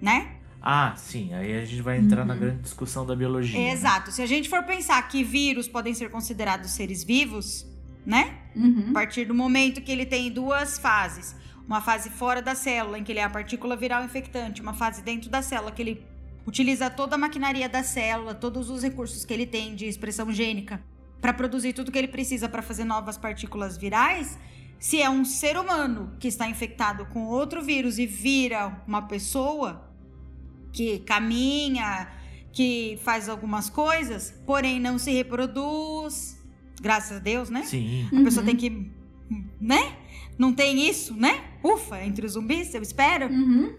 né? Ah, sim. Aí a gente vai entrar uhum. na grande discussão da biologia. Né? Exato. Né? Se a gente for pensar que vírus podem ser considerados seres vivos, né? Uhum. A partir do momento que ele tem duas fases. Uma fase fora da célula, em que ele é a partícula viral infectante. Uma fase dentro da célula, que ele utiliza toda a maquinaria da célula, todos os recursos que ele tem de expressão gênica para produzir tudo que ele precisa para fazer novas partículas virais. Se é um ser humano que está infectado com outro vírus e vira uma pessoa que caminha, que faz algumas coisas, porém não se reproduz, Graças a Deus, né? Sim. A pessoa tem que. Né? Não tem isso, né? Ufa, entre os zumbis, eu espero. Uhum.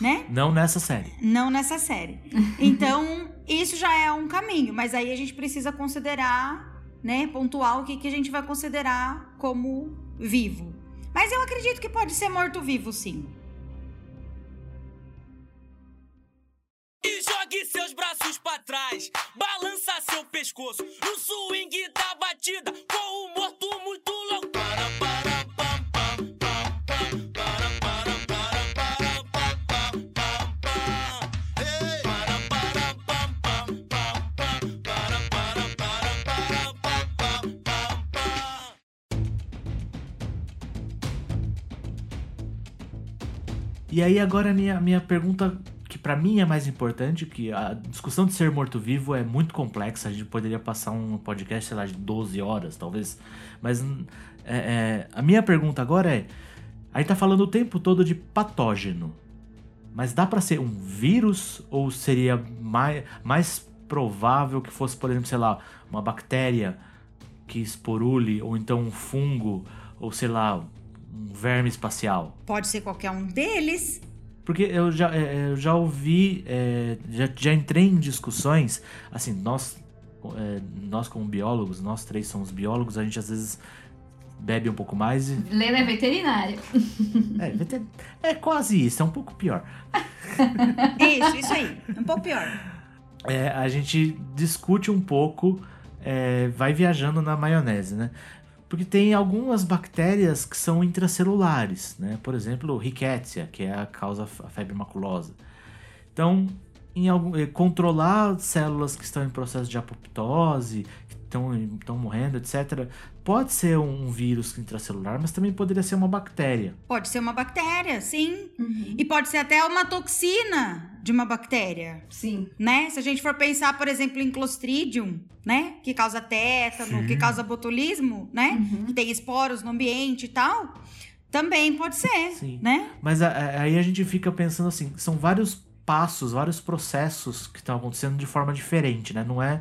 Né? Não nessa série. Não nessa série. [laughs] Então, isso já é um caminho, mas aí a gente precisa considerar, né? Pontuar o que, que a gente vai considerar como vivo. Mas eu acredito que pode ser morto-vivo, sim. E jogue seus braços para trás, balança seu pescoço no swing da batida com o morto muito louco. Para, para, pam, pam, pam, pam, para, para, para, para, pam, pam, pam. Para, para, pam, pam, pam, pam, para, para, para, para, pam, pam, pam, pam. E aí agora minha, minha pergunta para mim é mais importante, que a discussão de ser morto-vivo é muito complexa, a gente poderia passar um podcast, sei lá, de 12 horas, talvez. Mas é, é, a minha pergunta agora é: a gente tá falando o tempo todo de patógeno, mas dá para ser um vírus ou seria mais, mais provável que fosse, por exemplo, sei lá, uma bactéria que esporule, ou então um fungo, ou sei lá, um verme espacial? Pode ser qualquer um deles. Porque eu já, é, eu já ouvi, é, já, já entrei em discussões, assim, nós, é, nós como biólogos, nós três somos biólogos, a gente às vezes bebe um pouco mais e... Lena é veterinário. É, veter... é quase isso, é um pouco pior. [laughs] isso, isso aí, um pouco pior. É, a gente discute um pouco, é, vai viajando na maionese, né? Porque tem algumas bactérias que são intracelulares, né? Por exemplo, Rickettsia, que é a causa a febre maculosa. Então, em algum, eh, controlar células que estão em processo de apoptose, estão, estão morrendo, etc. Pode ser um vírus intracelular, mas também poderia ser uma bactéria. Pode ser uma bactéria, sim. Uhum. E pode ser até uma toxina de uma bactéria, Sim. né? Se a gente for pensar, por exemplo, em Clostridium, né? Que causa tétano, Sim. que causa botulismo, né? Uhum. Que tem esporos no ambiente e tal. Também pode ser, Sim. né? Mas a- a- aí a gente fica pensando assim, são vários passos, vários processos que estão acontecendo de forma diferente, né? Não é,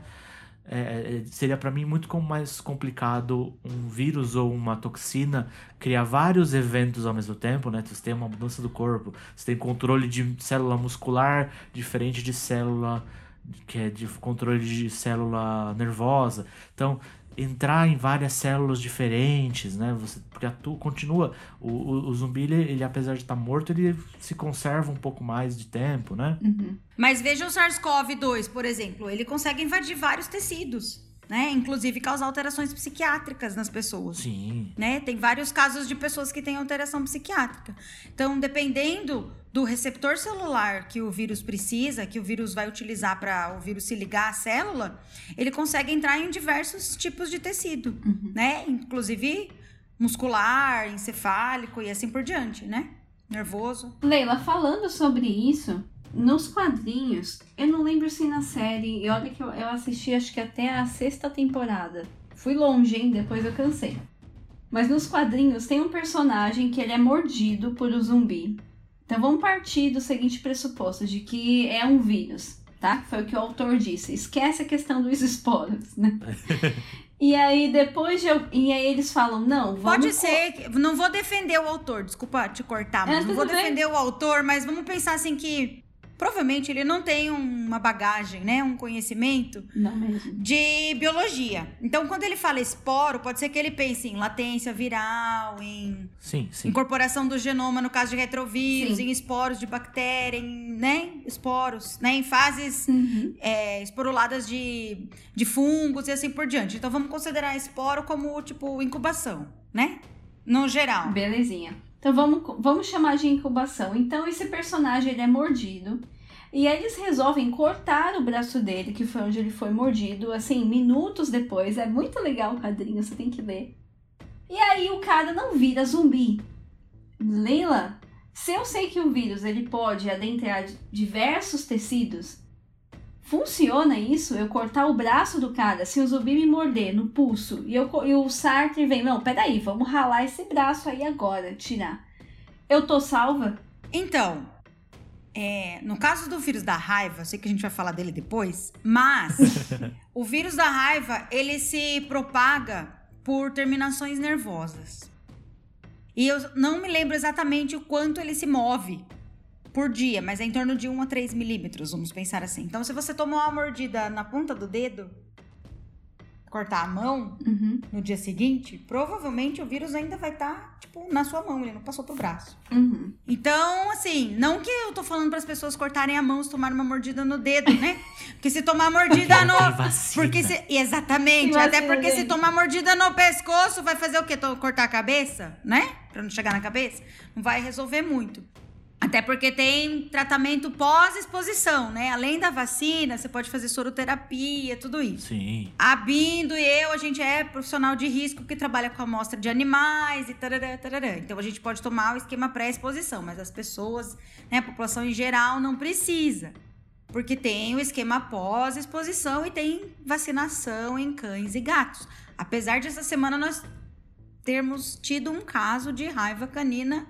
é- é- seria para mim muito mais complicado um vírus ou uma toxina criar vários eventos ao mesmo tempo, né? Você tem uma mudança do corpo, você tem controle de célula muscular diferente de célula que é de controle de célula nervosa. Então, entrar em várias células diferentes, né? Você porque atua, continua o, o, o zumbi ele, ele, apesar de estar morto, ele se conserva um pouco mais de tempo, né? Uhum. Mas veja o SARS-CoV-2, por exemplo, ele consegue invadir vários tecidos, né? Inclusive causar alterações psiquiátricas nas pessoas. Sim. né? Tem vários casos de pessoas que têm alteração psiquiátrica. Então, dependendo do receptor celular que o vírus precisa, que o vírus vai utilizar para o vírus se ligar à célula, ele consegue entrar em diversos tipos de tecido, Uhum. né? Inclusive muscular, encefálico e assim por diante, né? Nervoso. Leila, falando sobre isso, nos quadrinhos, eu não lembro se na série, e olha que eu, eu assisti acho que até a sexta temporada. Fui longe, hein? Depois eu cansei. Mas nos quadrinhos tem um personagem que ele é mordido por um zumbi. Então vamos partir do seguinte pressuposto, de que é um vírus, tá? Foi o que o autor disse. Esquece a questão dos [laughs] esporos, né? E aí depois de eu, E aí eles falam, não, vamos... Pode ser, não vou defender o autor, desculpa te cortar, mas É, não vou bem. defender o autor, mas vamos pensar assim que provavelmente ele não tem uma bagagem, né, um conhecimento de biologia. Então, quando ele fala esporo, pode ser que ele pense em latência viral, em Sim, sim. incorporação do genoma no caso de retrovírus, Sim. em esporos de bactéria, em, né, esporos, né, em fases Uhum. é, esporuladas de, de fungos e assim por diante. Então vamos considerar esporo como, tipo, incubação, né? No geral. Belezinha. Então vamos, vamos chamar de incubação. Então esse personagem ele é mordido. E eles resolvem cortar o braço dele, que foi onde ele foi mordido, assim, minutos depois. É muito legal o quadrinho, você tem que ler. E aí o cara não vira zumbi. Leila, se eu sei que o vírus ele pode adentrar diversos tecidos, funciona isso? Eu cortar o braço do cara, se o zumbi me morder no pulso e, eu, e o Sartre vem, não, peraí, vamos ralar esse braço aí agora, tirar. Eu tô salva? Então, é, no caso do vírus da raiva, eu sei que a gente vai falar dele depois, mas [laughs] o vírus da raiva, ele se propaga por terminações nervosas. E eu não me lembro exatamente o quanto ele se move por dia, mas é em torno de 1 a 3 milímetros, vamos pensar assim. Então, se você tomar uma mordida na ponta do dedo, cortar a mão, Uhum, no dia seguinte, provavelmente o vírus ainda vai estar, tipo, na sua mão, ele não passou pro braço. uhum. Então, assim, não que eu tô falando para as pessoas cortarem a mão se tomarem uma mordida no dedo, né? Porque se tomar mordida no. vacina. Porque se... Exatamente. Tem Até vacina, porque se gente. tomar mordida no pescoço, vai fazer o quê? Cortar a cabeça, né? Pra não chegar na cabeça? Não vai resolver muito. Até porque tem tratamento pós-exposição, né? Além da vacina, você pode fazer soroterapia, tudo isso. Sim. A Bindo e eu, a gente é profissional de risco que trabalha com amostra de animais e tarará, tarará. Então a gente pode tomar o esquema pré-exposição, mas as pessoas, né, a população em geral não precisa. Porque tem o esquema pós-exposição e tem vacinação em cães e gatos. Apesar de essa semana nós termos tido um caso de raiva canina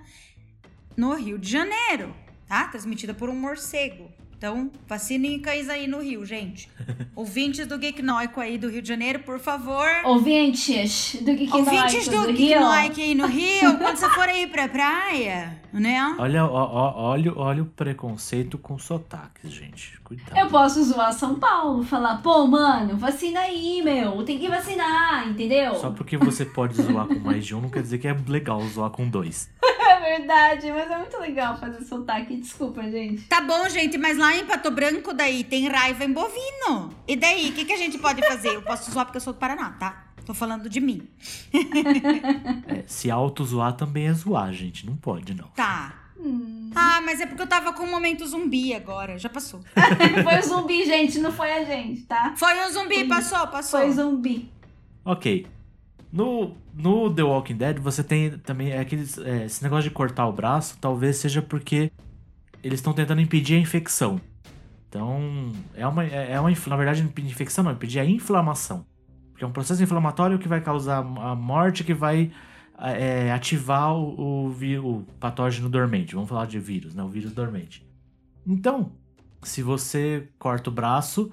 no Rio de Janeiro, tá? Transmitida por um morcego. Então, vacinem cães aí no Rio, gente. [laughs] Ouvintes do Geek Noico aí do Rio de Janeiro, por favor. Ouvintes do Geek Ouvintes Noico do Geek Rio. Noico aí no Rio, quando você for aí pra praia, né? Olha, ó, ó, olha, olha o preconceito com sotaques, gente. Cuidado. Eu posso zoar São Paulo, falar, pô, mano, vacina aí, meu, tem que vacinar, entendeu? Só porque você pode zoar com mais de um, não quer dizer que é legal zoar com dois. [laughs] É verdade, mas é muito legal fazer sotaque, desculpa, gente. Tá bom, gente, mas lá em Pato Branco daí tem raiva em bovino. E daí, o que, que a gente pode fazer? Eu posso zoar porque eu sou do Paraná, tá? Tô falando de mim. É, se auto-zoar também é zoar, gente. Não pode, não. Tá. Hum. Ah, mas é porque eu tava com um momento zumbi agora. Já passou. [laughs] foi o zumbi, gente, não foi a gente, tá? Foi um zumbi, passou, passou. Foi zumbi. Ok. No, no The Walking Dead, você tem também é aqueles, é, esse negócio de cortar o braço, talvez seja porque eles estão tentando impedir a infecção. Então, é uma, é uma, na verdade, infecção não, impedir a inflamação. Porque é um processo inflamatório que vai causar a morte, que vai é, ativar o, o, o, patógeno dormente. Vamos falar de vírus, né? O vírus dormente. Então, se você corta o braço,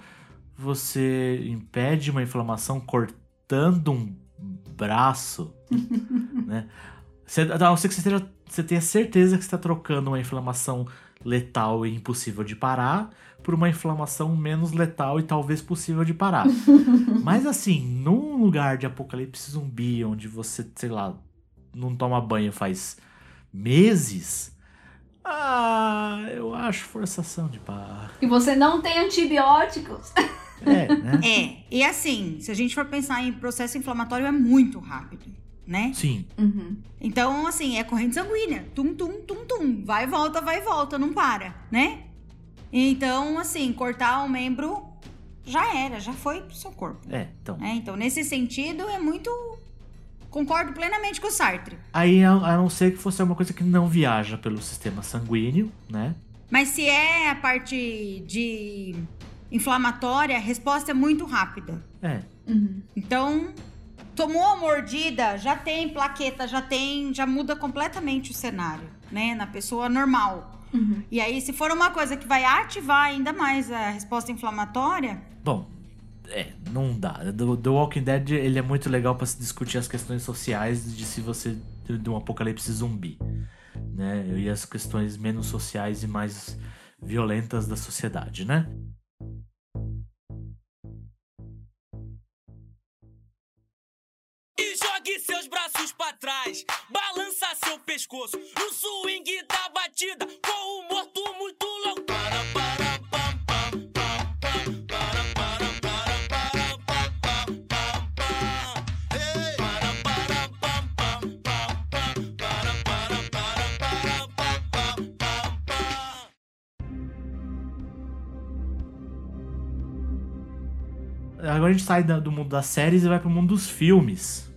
você impede uma inflamação cortando um braço, [laughs] né? Você, a não ser que você, tenha, você tenha certeza que você está trocando uma inflamação letal e impossível de parar por uma inflamação menos letal e talvez possível de parar. [laughs] Mas assim, num lugar de apocalipse zumbi, onde você, sei lá, não toma banho faz meses. Ah, eu acho forçação de barra. E você não tem antibióticos. [laughs] É, né? É, e assim, se a gente for pensar em processo inflamatório, é muito rápido, né? Sim. Uhum. Então, assim, é corrente sanguínea. Tum, tum, tum, tum. Vai, volta, vai, volta, não para, né? Então, assim, cortar um membro já era, já foi pro seu corpo. É, então. É, então, nesse sentido, é muito. Concordo plenamente com o Sartre. Aí, a, a não ser que fosse uma coisa que não viaja pelo sistema sanguíneo, né? Mas se é a parte de inflamatória, a resposta é muito rápida. É. Uhum. Então, tomou a mordida, já tem plaqueta, já tem, já muda completamente o cenário, né? Na pessoa normal. Uhum. E aí, se for uma coisa que vai ativar ainda mais a resposta inflamatória, Bom, é, não dá. Do, do Walking Dead, ele é muito legal para se discutir as questões sociais de se você de, de um apocalipse zumbi, né? E as questões menos sociais e mais violentas da sociedade, né? Jogue seus braços pra trás, balança seu pescoço no swing da batida, com o morto muito louco. Para, para, pam, pam, pam, pam, para, para, para, para, pam, pam, pam, pam. Ei. Para, para, pam, pam, pam, pam, para, para, para, para, pam, pam, pam, pam. Agora a gente sai do mundo das séries e vai pro mundo dos filmes.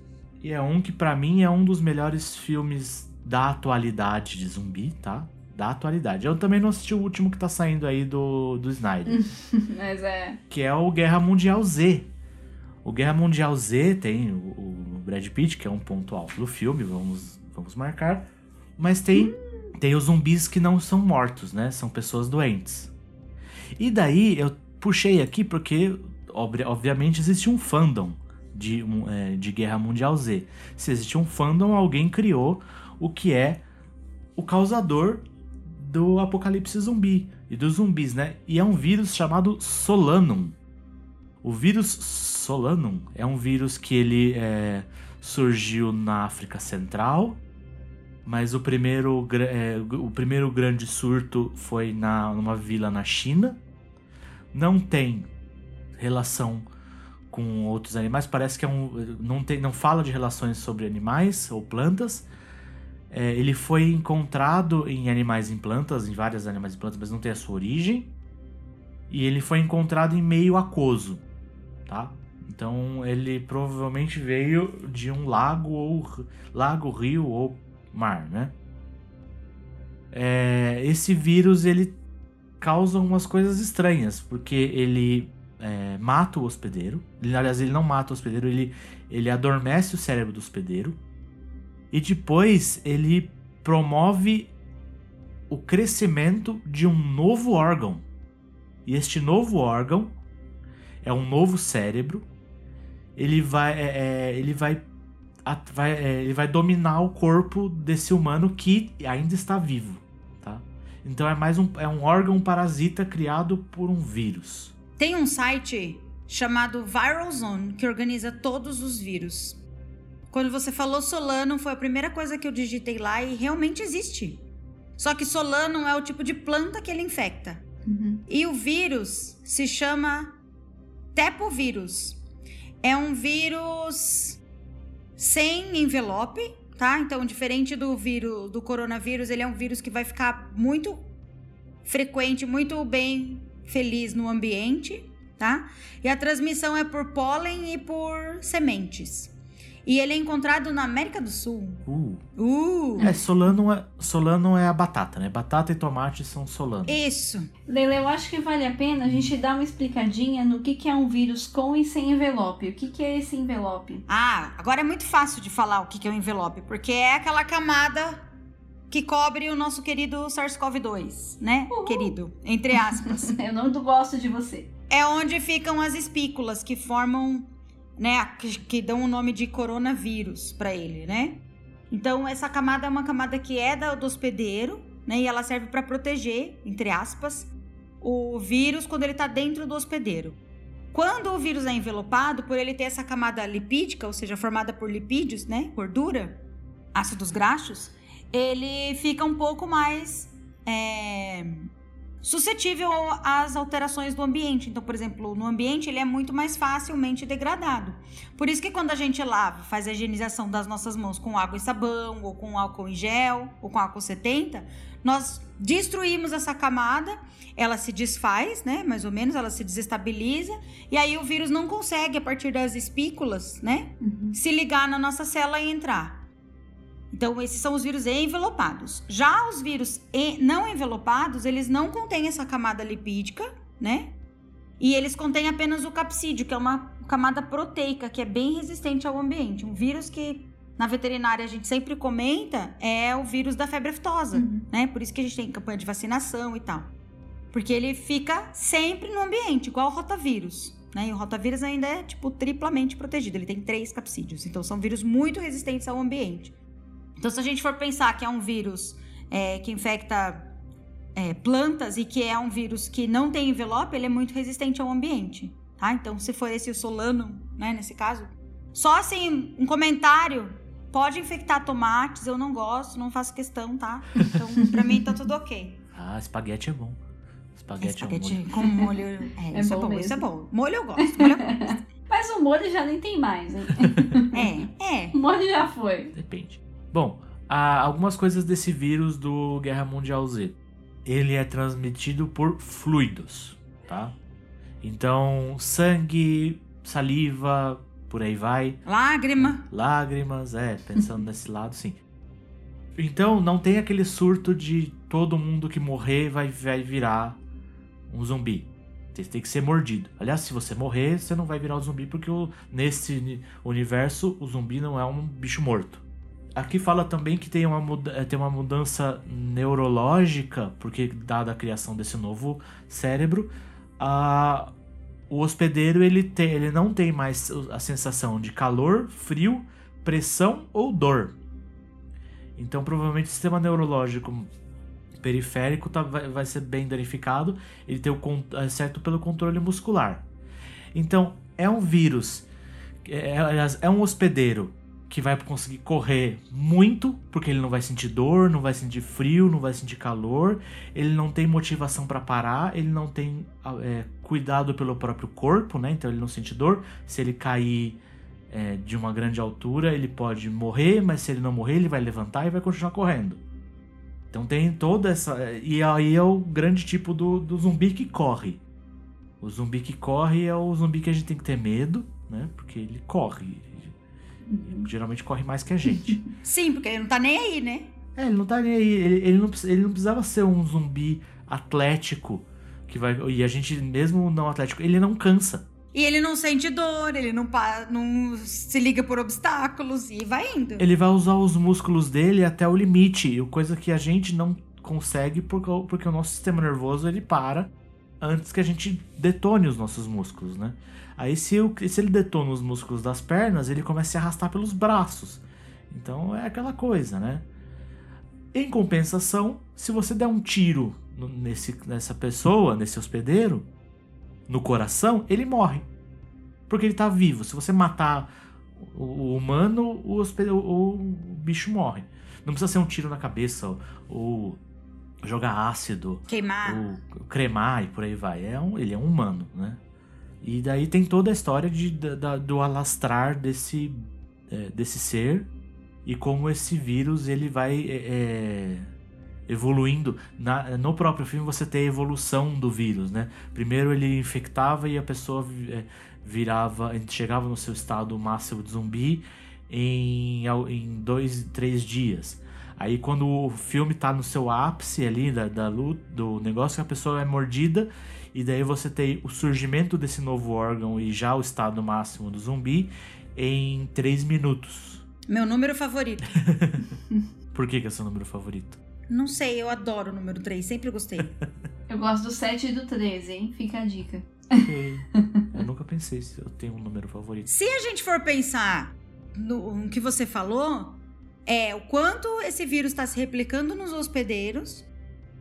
E é um que pra mim é um dos melhores filmes da atualidade de zumbi, tá? Da atualidade. Eu também não assisti o último que tá saindo aí do, do Snyder. [laughs] Mas é. que é o Guerra Mundial Z. O Guerra Mundial Z tem o, o Brad Pitt, que é um ponto alto do filme, vamos, vamos marcar. Mas tem, tem os zumbis que não são mortos, né? São pessoas doentes. E daí eu puxei aqui porque, obri- obviamente, existe um fandom de, é, de Guerra Mundial Z. Se existe um fandom, alguém criou o que é o causador do apocalipse zumbi e dos zumbis, né? E é um vírus chamado Solanum. O vírus Solanum é um vírus que ele é, surgiu na África Central, mas o primeiro, é, o primeiro grande surto foi na, numa vila na China. Não tem relação com outros animais, parece que é um, não, tem, não fala de relações sobre animais ou plantas. É, ele foi encontrado em animais e plantas, em vários animais e plantas, mas não tem a sua origem. E ele foi encontrado em meio aquoso, tá? Então ele provavelmente veio de um lago ou lago, rio ou mar, né? É, esse vírus ele causa umas coisas estranhas, porque ele é, mata o hospedeiro. Ele, aliás, ele não mata o hospedeiro, ele, ele adormece o cérebro do hospedeiro. E depois ele promove o crescimento de um novo órgão. E este novo órgão é um novo cérebro. Ele vai, é, é, ele vai, at- vai, é, ele vai dominar o corpo desse humano que ainda está vivo, tá? Então é mais um, é um órgão parasita criado por um vírus. Tem um site chamado Viral Zone que organiza todos os vírus. Quando você falou Solano, foi a primeira coisa que eu digitei lá e realmente existe. Só que Solano é o tipo de planta que ele infecta. Uhum. E o vírus se chama tepovírus. É um vírus sem envelope, tá? Então, diferente do vírus, do coronavírus, ele é um vírus que vai ficar muito frequente, muito bem feliz no ambiente, tá? E a transmissão é por pólen e por sementes. E ele é encontrado na América do Sul. Uh. Uh! É, solano é, solano é a batata, né? Batata e tomate são solano. Isso. Leila, eu acho que vale a pena a gente dar uma explicadinha no que, que é um vírus com e sem envelope. O que, que é esse envelope? Ah, agora é muito fácil de falar o que que é o envelope, porque é aquela camada que cobre o nosso querido SARS-CoV-2, né? Uhul. Querido, entre aspas. [laughs] Eu não gosto de você. é onde ficam as espículas que formam, né, que, que dão o nome de coronavírus para ele, né? Então essa camada é uma camada que é da, do hospedeiro, né, e ela serve para proteger, entre aspas, o vírus quando ele tá dentro do hospedeiro. Quando o vírus é envelopado, por ele ter essa camada lipídica, ou seja, formada por lipídios, né, gordura, ácidos graxos, ele fica um pouco mais é, suscetível às alterações do ambiente. Então, por exemplo, no ambiente ele é muito mais facilmente degradado. Por isso que quando a gente lava, faz a higienização das nossas mãos com água e sabão, ou com álcool em gel, ou com álcool 70, nós destruímos essa camada, ela se desfaz, né? Mais ou menos, ela se desestabiliza, e aí o vírus não consegue, a partir das espículas, né? Se ligar na nossa célula e entrar. Então, esses são os vírus envelopados. Já os vírus não envelopados, eles não contêm essa camada lipídica, né? E eles contêm apenas o capsídeo, que é uma camada proteica, que é bem resistente ao ambiente. Um vírus que na veterinária a gente sempre comenta é o vírus da febre aftosa, Uhum. né? Por isso que a gente tem campanha de vacinação e tal. Porque ele fica sempre no ambiente, igual o rotavírus. Né? E o rotavírus ainda é, tipo, triplamente protegido. Ele tem três capsídeos. Então, são vírus muito resistentes ao ambiente. Então, se a gente for pensar que é um vírus é, que infecta é, plantas e que é um vírus que não tem envelope, ele é muito resistente ao ambiente, tá? Então, se for esse o solano, né, nesse caso, só assim, um comentário, pode infectar tomates, eu não gosto, não faço questão, tá? Então, pra mim tá tudo ok. Ah, espaguete é bom. Espaguete, é um Espaguete molho. com molho, é, [laughs] É isso é bom bom, isso é bom. Molho eu gosto, molho eu gosto. [laughs] Mas o molho já nem tem mais. né? É, é. O molho já foi. Depende. Bom, há algumas coisas desse vírus do Guerra Mundial Z. Ele é transmitido por fluidos, tá? Então, sangue, saliva, por aí vai. Lágrima. Lágrimas, é, pensando [laughs] nesse lado, sim. Então, não tem aquele surto de todo mundo que morrer vai, vai virar um zumbi. Você tem que ser mordido. Aliás, se você morrer, você não vai virar um zumbi, porque o, nesse uni- universo o zumbi não é um bicho morto. Aqui fala também que tem uma, eh, tem uma mudança neurológica, porque dada a criação desse novo cérebro, a, o hospedeiro ele, tem, ele não tem mais a sensação de calor, frio, pressão ou dor. Então, provavelmente, o sistema neurológico periférico tá, vai, vai ser bem danificado. Ele tem o con- exceto pelo controle muscular. Então, é um vírus, é, aliás, é um hospedeiro que vai conseguir correr muito, porque ele não vai sentir dor, não vai sentir frio, não vai sentir calor, ele não tem motivação para parar, ele não tem é, cuidado pelo próprio corpo, né? Então ele não sente dor. Se ele cair é, de uma grande altura, ele pode morrer, mas se ele não morrer, ele vai levantar e vai continuar correndo. Então tem toda essa. E aí é o grande tipo do, do zumbi que corre. O zumbi que corre é o zumbi que a gente tem que ter medo, né? Porque ele corre. Geralmente corre mais que a gente. [laughs] Sim, porque ele não tá nem aí, né? É, ele não tá nem aí. Ele, ele, não, ele não precisava ser um zumbi atlético. que vai E a gente, mesmo não atlético, ele não cansa. E ele não sente dor, ele não, não se liga por obstáculos e vai indo. Ele vai usar os músculos dele até o limite, coisa que a gente não consegue porque, porque o nosso sistema nervoso ele para antes que a gente detone os nossos músculos, né? Aí se, o- se ele detona os músculos das pernas, ele começa a se arrastar pelos braços. Então é aquela coisa, né? Em compensação, se você der um tiro nesse, nessa pessoa, nesse hospedeiro, no coração, ele morre. Porque ele tá vivo. Se você matar o, humano, o, o- o bicho morre. Não precisa ser um tiro na cabeça ou jogar ácido Queimar. cremar e por aí vai. É um, ele é um humano, né? E daí tem toda a história de, da- do alastrar desse, é, desse ser e como esse vírus ele vai é, é, evoluindo. Na- no próprio filme você tem a evolução do vírus, né? Primeiro ele infectava e a pessoa é, virava, chegava no seu estado máximo de zumbi em, em dois, três dias. Aí quando o filme tá no seu ápice ali da, da luta, do negócio, a pessoa é mordida e daí você tem o surgimento desse novo órgão e já o estado máximo do zumbi em três minutos. Meu número favorito. [laughs] Por que, que é seu número favorito? Não sei, eu adoro o número 3, sempre gostei. [laughs] Eu gosto do 7 e do 13, hein? Fica a dica. Ok. [laughs] eu nunca pensei se eu tenho um número favorito. Se a gente for pensar no, no que você falou, é o quanto esse vírus está se replicando nos hospedeiros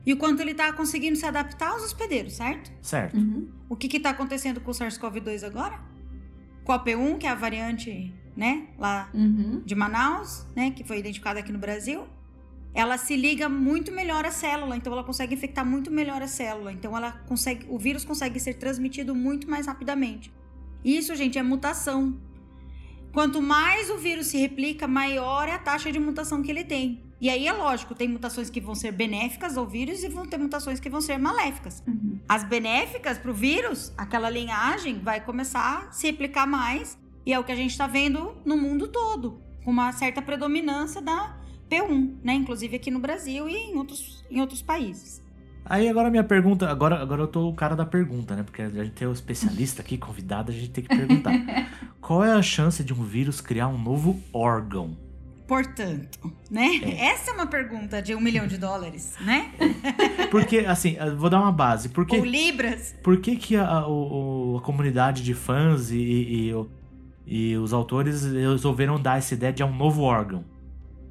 e o quanto ele está conseguindo se adaptar aos hospedeiros, certo? Certo. Uhum. O que está acontecendo com o SARS-CoV-2 agora? Com a P1, que é a variante, né, lá Uhum. de Manaus, né, que foi identificada aqui no Brasil, ela se liga muito melhor à célula, então ela consegue infectar muito melhor a célula, então ela consegue, o vírus consegue ser transmitido muito mais rapidamente. Isso, gente, é mutação. Quanto mais o vírus se replica, maior é a taxa de mutação que ele tem. E aí é lógico, tem mutações que vão ser benéficas ao vírus e vão ter mutações que vão ser maléficas. Uhum. As benéficas para o vírus, aquela linhagem vai começar a se replicar mais. E é o que a gente está vendo no mundo todo, com uma certa predominância da P1, né? Inclusive aqui no Brasil e em outros, em outros países. Aí agora minha pergunta, agora, agora eu tô o cara da pergunta, né? Porque a gente tem o especialista aqui, convidado, a gente tem que perguntar. [laughs] Qual é a chance de um vírus criar um novo órgão? Portanto, né? É. Essa é uma pergunta de um milhão de dólares, né? [laughs] Porque, assim, vou dar uma base. Por que, Ou libras. por que, que a, a- o- o- a comunidade de fãs e, e, e e os autores resolveram dar essa ideia de um novo órgão?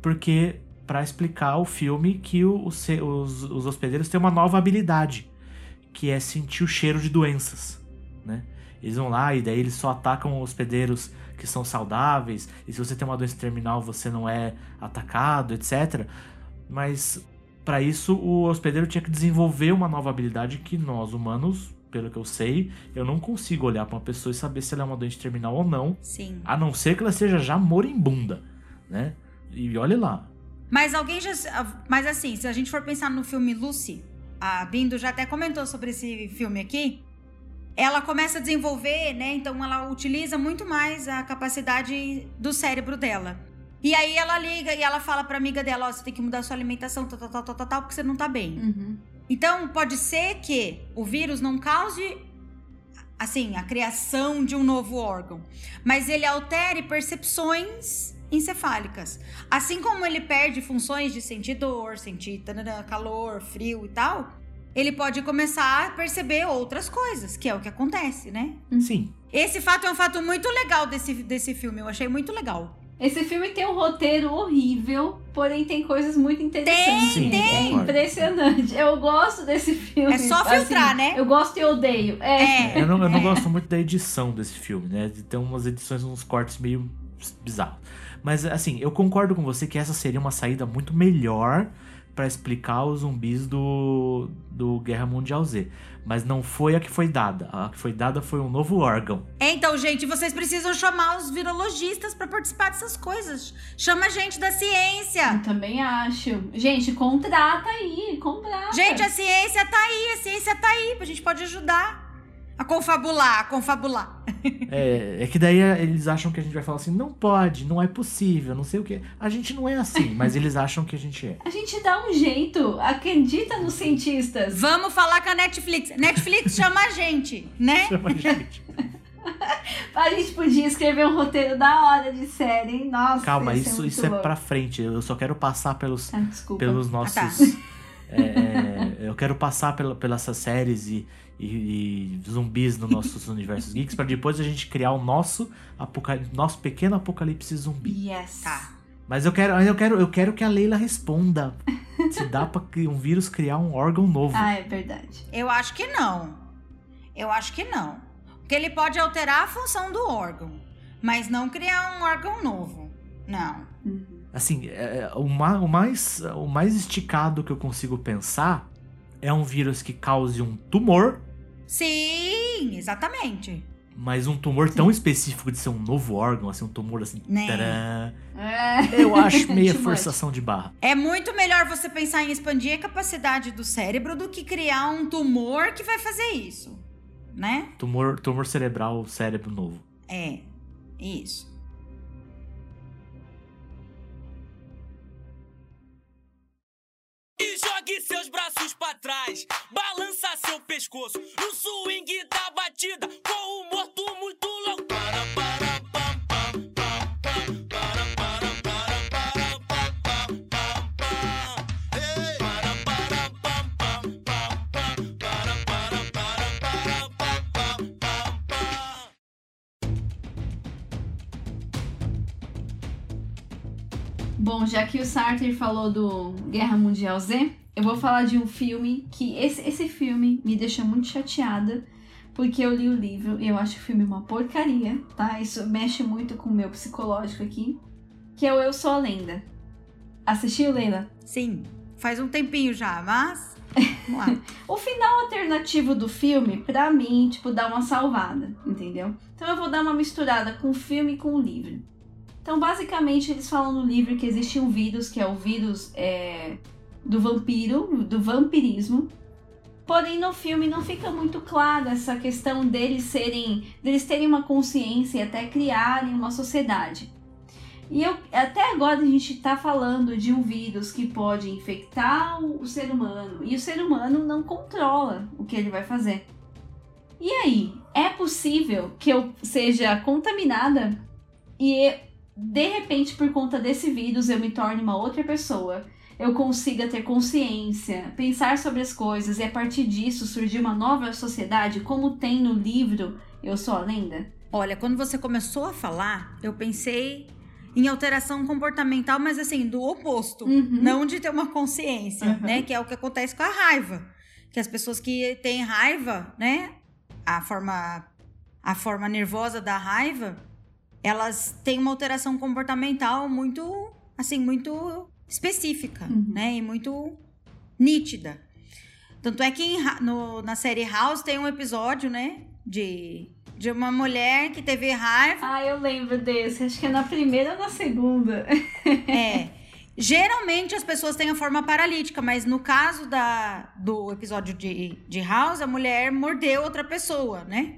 Porque, para explicar o filme, que o- os, os hospedeiros têm uma nova habilidade, que é sentir o cheiro de doenças, né? Eles vão lá e daí eles só atacam hospedeiros que são saudáveis, e se você tem uma doença terminal você não é atacado, etc. Mas para isso o hospedeiro tinha que desenvolver uma nova habilidade que nós humanos, pelo que eu sei, eu não consigo olhar para uma pessoa e saber se ela é uma doente terminal ou não, Sim. a não ser que ela seja já moribunda, né? E olhe lá. Mas alguém já. Mas assim, se a gente for pensar no filme Lucy, a Bindo já até comentou sobre esse filme aqui. Ela começa a desenvolver, né? Então ela utiliza muito mais a capacidade do cérebro dela. E aí ela liga e ela fala pra amiga dela: Ó, você tem que mudar sua alimentação, tal, tal, tal, tal, tal, tal, porque você não tá bem. Uhum. Então, pode ser que o vírus não cause, assim, a criação de um novo órgão, mas ele altere percepções encefálicas. Assim como ele perde funções de sentir dor, sentir tarará, calor, frio e tal, ele pode começar a perceber outras coisas, que é o que acontece, né? Sim. Esse fato é um fato muito legal desse, desse filme, eu achei muito legal. Esse filme tem um roteiro horrível, porém tem coisas muito interessantes. Sim, é concordo. impressionante. Eu gosto desse filme. É só filtrar, né? Eu gosto e odeio. É. É. Eu não, eu não gosto muito da edição desse filme, né? De ter umas edições, uns cortes meio bizarros. Mas, assim, eu concordo com você que essa seria uma saída muito melhor pra explicar os zumbis do, do Guerra Mundial Z. Mas não foi a que foi dada. A que foi dada foi um novo órgão. É, Então, gente, vocês precisam chamar os virologistas pra participar dessas coisas. Chama a gente da ciência. Eu também acho. Gente, contrata aí, contrata. Gente, a ciência tá aí, a ciência tá aí, a gente pode ajudar a confabular, a confabular. [laughs] É, é que daí é, eles acham que a gente vai falar assim, não pode, não é possível, não sei o que. A gente não é assim, [laughs] mas eles acham que a gente é. A gente dá um jeito. Acredita nos cientistas. Vamos falar com a Netflix. Netflix [laughs] chama a gente, né? Chama a gente. A gente podia escrever um roteiro da hora de série, hein? Nossa, Calma, ser isso, muito isso é pra frente. Eu só quero passar pelos, Ah, desculpa. pelos tá. nossos. é, é, eu quero passar pela, pelas essas séries e, e- e zumbis nos nossos universos geeks pra depois a gente criar o nosso, nosso pequeno apocalipse zumbi. Yes. Tá. Mas eu quero, eu quero, eu quero que a Leila responda. [laughs] Se dá pra cri- um vírus criar um órgão novo. Ah, é verdade. Eu acho que não. Eu acho que não. Porque ele pode alterar a função do órgão, mas não criar um órgão novo. Não. Uhum. Assim, é, é, o, ma- o mais, o mais esticado que eu consigo pensar é um vírus que cause um tumor, Sim, exatamente. Mas um tumor tão específico de ser um novo órgão, assim, um tumor assim. Né. tcharam, É. eu acho [laughs] meia forçação de barra. É muito melhor você pensar em expandir a capacidade do cérebro do que criar um tumor que vai fazer isso, né? Tumor, tumor cerebral, cérebro novo. É, isso. Jogue seus braços pra trás, balança seu pescoço no swing da batida, com o morto muito louco. Para, para, pam, pam, pam, pam, para, para, para, para, pam, pam, pam, pam. Para, para, pam, pam, pam, pam, para, para, para, para, pam, pam, pam, pam. Bom, já que o Sartre falou do Guerra Mundial Z, eu vou falar de um filme que esse, esse filme me deixa muito chateada, porque eu li o livro e eu acho o filme uma porcaria, tá? Isso mexe muito com o meu psicológico aqui, que é o Eu Sou a Lenda. Assistiu, Leila? Sim, faz um tempinho já, mas. Vamos lá. [laughs] O final alternativo do filme, pra mim, tipo, dá uma salvada, entendeu? Então eu vou dar uma misturada com o filme e com o livro. Então, basicamente, eles falam no livro que existe um vírus, que é o vírus é, do vampiro, do vampirismo. Porém, no filme não fica muito claro essa questão deles serem, deles terem uma consciência e até criarem uma sociedade. E eu, até agora a gente está falando de um vírus que pode infectar o, o ser humano e o ser humano não controla o que ele vai fazer. E aí, é possível que eu seja contaminada e de repente por conta desse vírus eu me torne uma outra pessoa? Eu consiga ter consciência, pensar sobre as coisas e a partir disso surgir uma nova sociedade, como tem no livro Eu Sou a Lenda? Olha, quando você começou a falar, eu pensei em alteração comportamental, mas assim, do oposto. Uhum. Não de ter uma consciência, Uhum. né? Que é o que acontece com a raiva. Que as pessoas que têm raiva, né? A forma, a forma nervosa da raiva, elas têm uma alteração comportamental muito, assim, muito específica, Uhum. né? E muito nítida. Tanto é que em no- na série House tem um episódio, né? De, de uma mulher que teve raiva. Ah, eu lembro desse. Acho que é na primeira ou na segunda. [laughs] É. Geralmente as pessoas têm a forma paralítica, mas no caso da, do episódio de, de House, a mulher mordeu outra pessoa, né?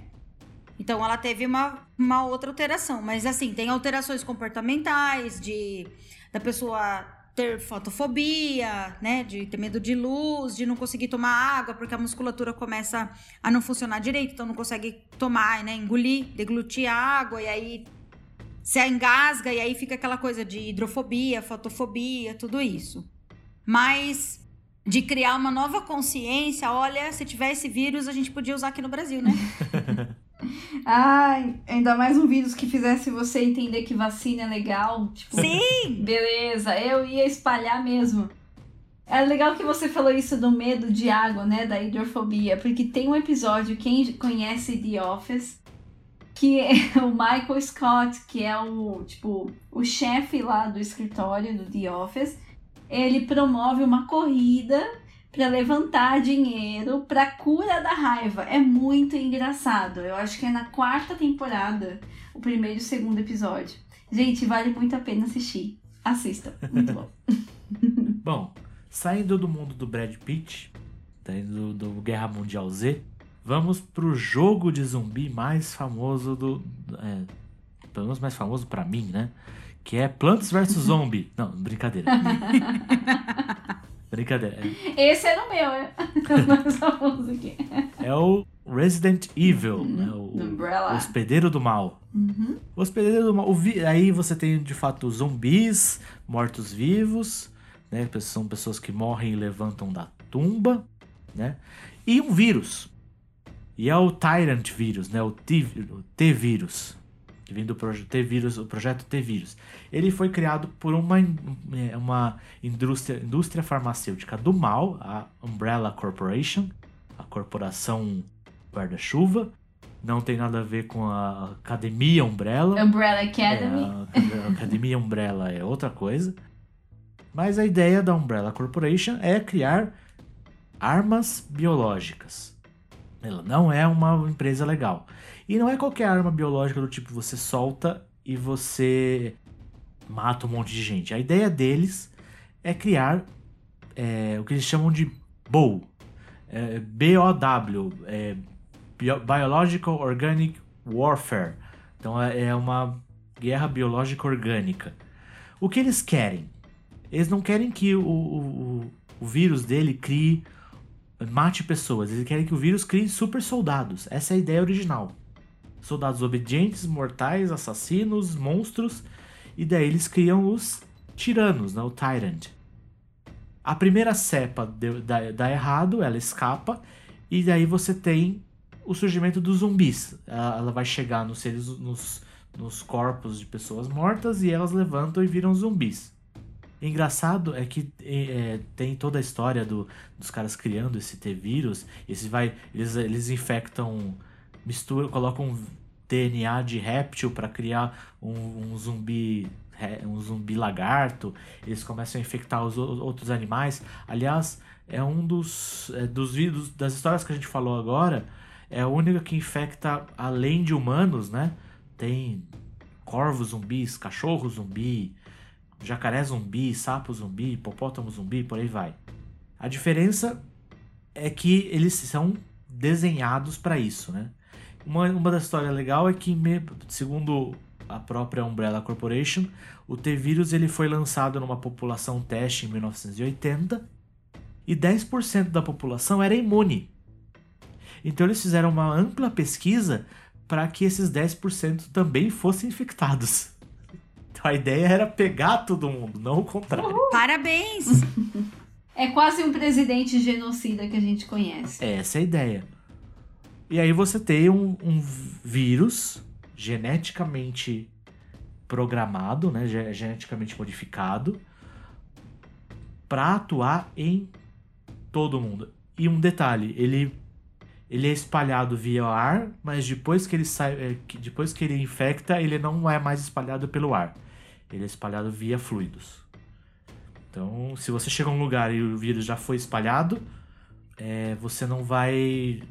Então ela teve uma, uma outra alteração. Mas assim, tem alterações comportamentais, de da pessoa ter fotofobia, né? De ter medo de luz, de não conseguir tomar água, porque a musculatura começa a não funcionar direito, então não consegue tomar, né? Engolir, deglutir a água, e aí se engasga e aí fica aquela coisa de hidrofobia, fotofobia, tudo isso. Mas de criar uma nova consciência, olha, se tiver esse vírus, a gente podia usar aqui no Brasil, né? [laughs] Ai, ainda mais um vírus que fizesse você entender que vacina é legal. Tipo, Sim! beleza, eu ia espalhar mesmo. É legal que você falou isso do medo de água, né? Da hidrofobia. Porque tem um episódio, quem conhece The Office, que é [laughs] o Michael Scott, que é o, tipo, o chefe lá do escritório do The Office. Ele promove uma corrida para levantar dinheiro para cura da raiva. É muito engraçado. Eu acho que é na quarta temporada, o primeiro e o segundo episódio. Gente, vale muito a pena assistir. Assistam, muito bom. [laughs] Bom, saindo do mundo do Brad Pitt, saindo do, do Guerra Mundial Z, vamos pro jogo de zumbi mais famoso do. É, pelo menos mais famoso pra mim, né? Que é Plants vs [laughs] Zombie. Não, brincadeira. [laughs] brincadeira. É, Esse era o meu, é. [laughs] É o Resident Evil, né? O, o Hospedeiro do Mal. Uhum. O Hospedeiro do Mal. o aí você tem de fato zumbis, mortos-vivos, né? São pessoas que morrem e levantam da tumba, né? E um vírus. E é o Tyrant vírus, né? O T-vírus. Que vem do projeto T-vírus, o projeto T-vírus. Ele foi criado por uma, é, uma indústria, indústria farmacêutica do mal, a Umbrella Corporation, a corporação guarda-chuva. Não tem nada a ver com a Academia Umbrella. Umbrella Academy. É, a Academia Umbrella é outra coisa. Mas a ideia da Umbrella Corporation é criar armas biológicas. Ela não é uma empresa legal. E não é qualquer arma biológica do tipo você solta e você mata um monte de gente. A ideia deles é criar é, o que eles chamam de BOW. É, B-O-W. É, Bio- Biological Organic Warfare. Então é é uma guerra biológica orgânica. O que eles querem? Eles não querem que o, o- o vírus dele crie. mate pessoas. Eles querem que o vírus crie super soldados. Essa é a ideia original. Soldados obedientes, mortais, assassinos, monstros. E daí eles criam os tiranos, né? o Tyrant. A primeira cepa dá, errado, ela escapa. E daí você tem o surgimento dos zumbis. Ela, vai chegar nos seres, nos, nos corpos de pessoas mortas e elas levantam e viram zumbis. Engraçado é que é, tem toda a história do, dos caras criando esse T-vírus. Esse vai, eles, eles infectam, misturam, colocam DNA de réptil para criar um, um zumbi um zumbi lagarto. Eles começam a infectar os outros animais. Aliás, é um dos, é, dos vídeos das histórias que a gente falou agora. É a única que infecta além de humanos, né? Tem corvos zumbis, cachorro zumbi, jacaré zumbi, sapo zumbi, hipopótamo zumbi, por aí vai. A diferença é que eles são desenhados para isso, né? Uma, uma das histórias legal é que, me- segundo a própria Umbrella Corporation, o T-Vírus ele foi lançado numa população teste em 1980 e 10% da população era imune. Então eles fizeram uma ampla pesquisa para que esses 10% também fossem infectados. Então a ideia era pegar todo mundo, não o contrário. Parabéns! [laughs] É quase um presidente genocida que a gente conhece. Essa é a ideia. E aí você tem um, um vírus geneticamente programado, né, ge- geneticamente modificado, para atuar em todo mundo. E um detalhe, ele ele é espalhado via ar, mas depois que ele sai, é, depois que ele infecta, ele não é mais espalhado pelo ar. Ele é espalhado via fluidos. Então, se você chega a um lugar e o vírus já foi espalhado, é, você não vai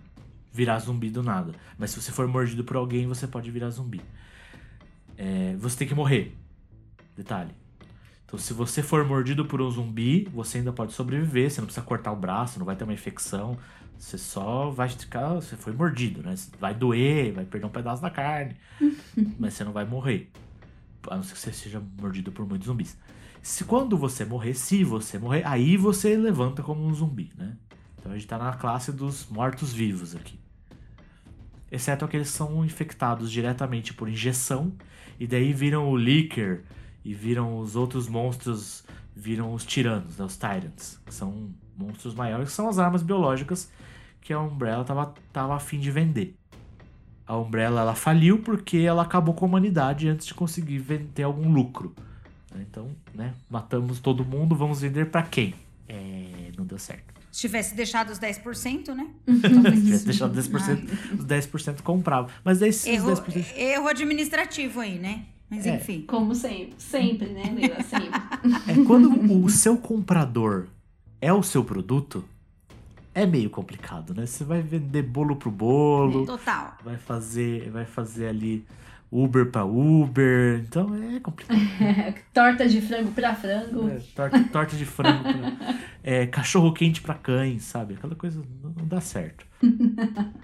virar zumbi do nada. Mas se você for mordido por alguém, você pode virar zumbi. É, você tem que morrer. Detalhe. Então, se você for mordido por um zumbi, você ainda pode sobreviver. Você não precisa cortar o braço, não vai ter uma infecção. Você só vai ficar. Você foi mordido, né? Vai doer, vai perder um pedaço da carne. [laughs] mas você não vai morrer. A não ser que você seja mordido por muitos zumbis. Se quando você morrer, se você morrer, aí você levanta como um zumbi, né? Então a gente tá na classe dos mortos-vivos aqui. Exceto aqueles que são infectados diretamente por injeção, e daí viram o Licker, e viram os outros monstros, viram os tiranos, né, os Tyrants, que são monstros maiores, que são as armas biológicas que a Umbrella tava, tava a fim de vender. A Umbrella ela faliu porque ela acabou com a humanidade antes de conseguir ter algum lucro. Então, né, matamos todo mundo, vamos vender pra quem? É, não deu certo. Se tivesse deixado os 10%, né? Se tivesse deixado 10%, os 10% comprava. Mas daí esses Erro, 10%. erro administrativo aí, né? Mas É. enfim. Como sempre. Sempre, né, Leila? Sempre. É quando o seu comprador é o seu produto, é meio complicado, né? Você vai vender bolo pro bolo, Total. vai fazer, vai fazer ali Uber pra Uber, então é complicado. [laughs] Torta de frango pra frango. É, torta, torta de frango, pra, é, cachorro quente pra cães, sabe? Aquela coisa não, dá certo.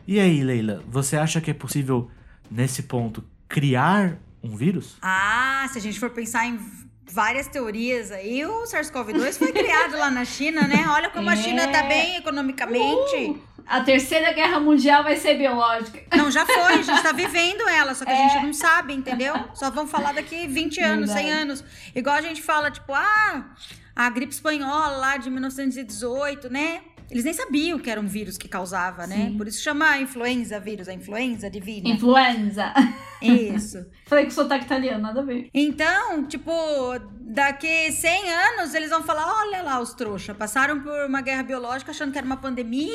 E aí, Leila, você acha que é possível nesse ponto criar um vírus? Ah, se a gente for pensar em várias teorias aí, o SARS-CoV-2 foi criado lá na China, né? Olha como a É. China tá bem economicamente. A terceira guerra mundial vai ser biológica. Não, já foi, a gente tá vivendo ela, só que a É. gente não sabe, entendeu? Só vão falar daqui 20 anos, 100 Verdade. anos. Igual a gente fala, tipo, ah, a gripe espanhola lá de 1918, né? Eles nem sabiam que era um vírus que causava, né? Sim. Por isso chama influenza vírus, a influenza divina. Influenza. Isso. [laughs] Falei com sotaque italiano, nada a ver. Então, tipo, daqui 100 anos eles vão falar: olha lá os trouxa, passaram por uma guerra biológica achando que era uma pandemia.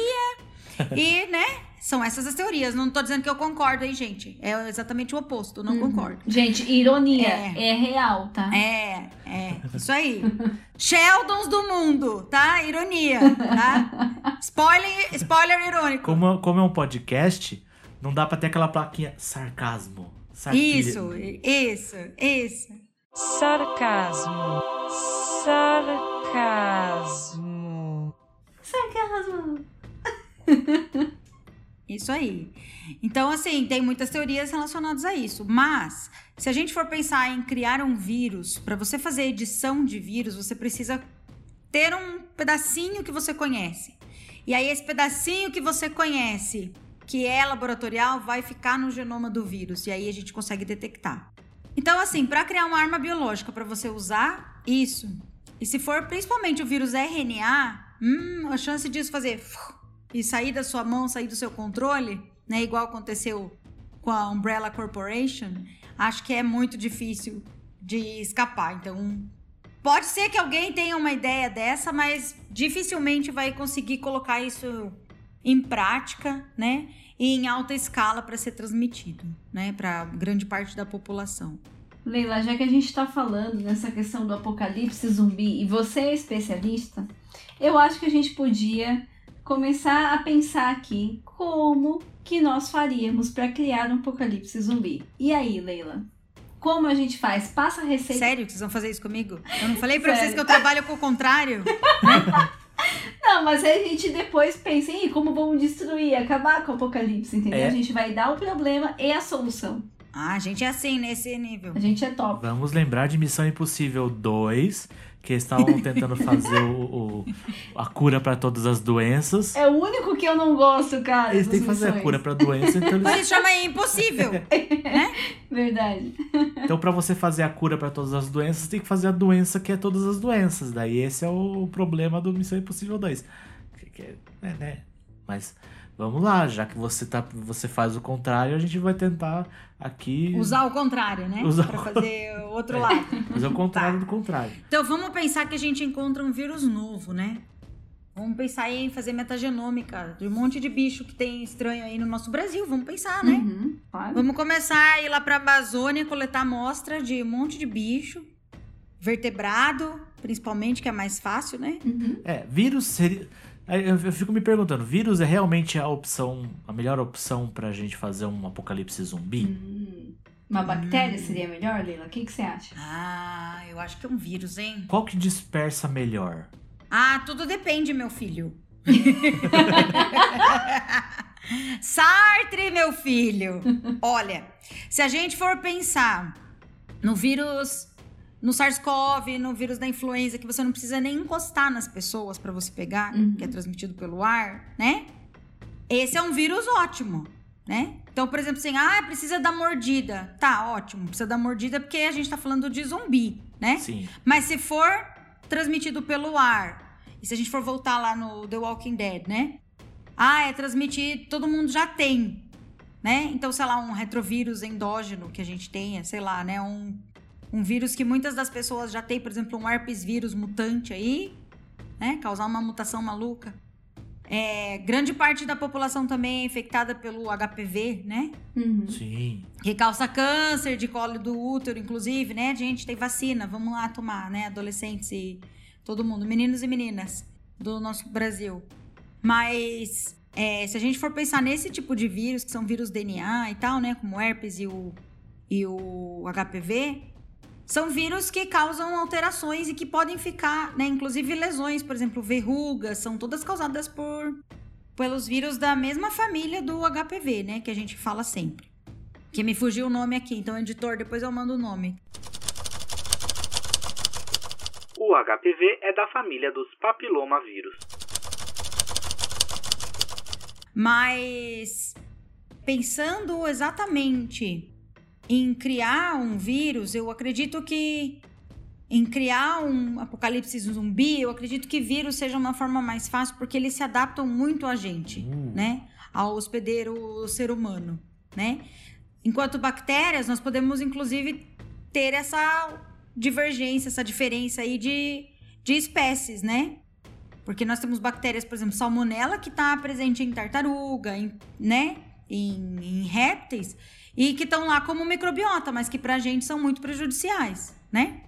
[laughs] e, né? São essas as teorias. Não tô dizendo que eu concordo, hein, gente? É exatamente o oposto, não concordo. Gente, ironia. É. É, real, tá? É, é, isso aí. [laughs] Sheldons do mundo, tá? Ironia, tá? [laughs] Spoiler, spoiler irônico. Como, como é um podcast, Não dá pra ter aquela plaquinha sarcasmo. sarquilha. Isso, isso, isso. Sarcasmo. Sarcasmo. Sarcasmo. [laughs] Isso aí. Então, assim, tem muitas teorias relacionadas a isso. Mas, se a gente for pensar em criar um vírus, para você fazer edição de vírus, você precisa ter um pedacinho que você conhece. E aí, esse pedacinho que você conhece, que é laboratorial, vai ficar no genoma do vírus. E aí a gente consegue detectar. Então, assim, para criar uma arma biológica, para você usar isso, e se for principalmente o vírus RNA, hum, a chance disso fazer e sair da sua mão, sair do seu controle, né, igual aconteceu com a Umbrella Corporation, acho que é muito difícil de escapar. Então, pode ser que alguém tenha uma ideia dessa, mas dificilmente vai conseguir colocar isso em prática, né? E em alta escala para ser transmitido, né, para grande parte da população. Leila, já que a gente está falando nessa questão do apocalipse zumbi e você é especialista, eu acho que a gente podia começar a pensar aqui como que nós faríamos para criar um apocalipse zumbi. E aí, Leila? Como a gente faz? Passa a receita. Sério que vocês vão fazer isso comigo? Eu não falei para vocês que eu trabalho com o contrário? [laughs] Não, mas aí a gente depois pensa em como vamos destruir, acabar com o apocalipse, entendeu? É. A gente vai dar o problema e a solução. Ah, a gente é assim, nesse nível. A gente é top. Vamos lembrar de Missão Impossível 2, que eles estavam tentando fazer o, o- a cura pra todas as doenças. É o único que eu não gosto, cara. Eles têm que fazer a cura pra doença, então, eles, isso chama impossível. Verdade. então para você fazer a cura pra todas as doenças, tem que fazer a doença que é todas as doenças. Daí esse é o problema do Missão Impossível 2. Que- que é- né, né? Mas vamos lá, já que você tá, você faz o contrário, a gente vai tentar aqui Usar o contrário, né? Usar Pra o- fazer o outro É. lado. fazer o contrário do contrário. Então vamos pensar que a gente encontra um vírus novo, né? Vamos pensar em fazer metagenômica de um monte de bicho que tem estranho aí no nosso Brasil. Vamos pensar, né? Uhum, claro. Vamos começar a ir lá pra Amazônia coletar amostra de um monte de bicho. Vertebrado, principalmente, que é mais fácil, né? Uhum. É, vírus seria. Eu eu fico me perguntando, vírus é realmente a opção, a melhor opção pra gente fazer um apocalipse zumbi? Hum. Uma bactéria seria melhor, Leila? O que, que você acha? Ah, eu acho que é um vírus, hein? Qual que dispersa melhor? Ah, tudo depende, meu filho. [laughs] Sartre, meu filho. Olha, se a gente for pensar no vírus, no SARS-CoV, no vírus da influenza, que você não precisa nem encostar nas pessoas para você pegar, Uhum. que é transmitido pelo ar, né? Esse é um vírus ótimo, né? Então, por exemplo, assim, ah, precisa da mordida. Tá, ótimo, precisa da mordida porque a gente tá falando de zumbi, né? Sim. Mas se for transmitido pelo ar, e se a gente for voltar lá no The Walking Dead, né? Ah, é transmitir, todo mundo já tem, né? Então, sei lá, um retrovírus endógeno que a gente tenha, sei lá, né? Um, um vírus que muitas das pessoas já têm, por exemplo, um herpes vírus mutante aí, né? Causar uma mutação maluca. É, grande parte da população também é infectada pelo HPV, né? Uhum. Sim. que causa câncer de colo do útero, inclusive, né? Gente, tem vacina, vamos lá tomar, né? Adolescentes e todo mundo, meninos e meninas do nosso Brasil. Mas é, se a gente for pensar nesse tipo de vírus, que são vírus DNA e tal, né? Como o herpes e o, e o HPV, são vírus que causam alterações e que podem ficar, né? Inclusive lesões, por exemplo, verrugas, são todas causadas por pelos vírus da mesma família do HPV, né? Que a gente fala sempre. Que me fugiu o nome aqui, então, editor, depois eu mando o nome. O HPV é da família dos papilomavírus. Mas pensando exatamente em criar um vírus, eu acredito que em criar um apocalipse zumbi, eu acredito que vírus seja uma forma mais fácil porque eles se adaptam muito a gente, Uh. né? Ao hospedeiro ser humano, né? Enquanto bactérias, nós podemos inclusive ter essa divergência, essa diferença aí de, de espécies, né? Porque nós temos bactérias, por exemplo, salmonela, que está presente em tartaruga, em, né? Em, em répteis, e que estão lá como microbiota, mas que pra gente são muito prejudiciais, né?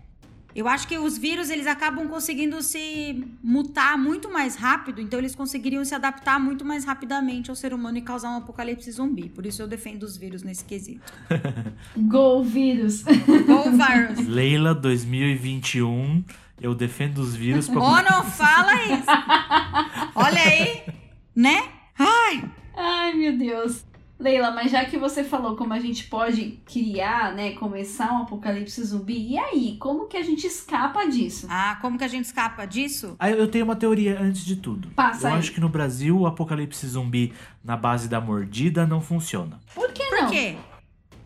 Eu acho que os vírus eles acabam conseguindo se mutar muito mais rápido, então eles conseguiriam se adaptar muito mais rapidamente ao ser humano e causar um apocalipse zumbi. Por isso eu defendo os vírus nesse quesito. [laughs] Go vírus. [laughs] Ou vírus. Leila 2021, eu defendo os vírus pra Oh, não fala isso. [laughs] Olha aí, né? Ai, Ai, meu Deus. Leila, mas já que você falou como a gente pode criar, né, começar um apocalipse zumbi, e aí, como que a gente escapa disso? ah, como que a gente escapa disso? Aí eu tenho uma teoria antes de tudo. Passa eu aí. acho que no Brasil o apocalipse zumbi na base da mordida não funciona. Por que Por não? quê?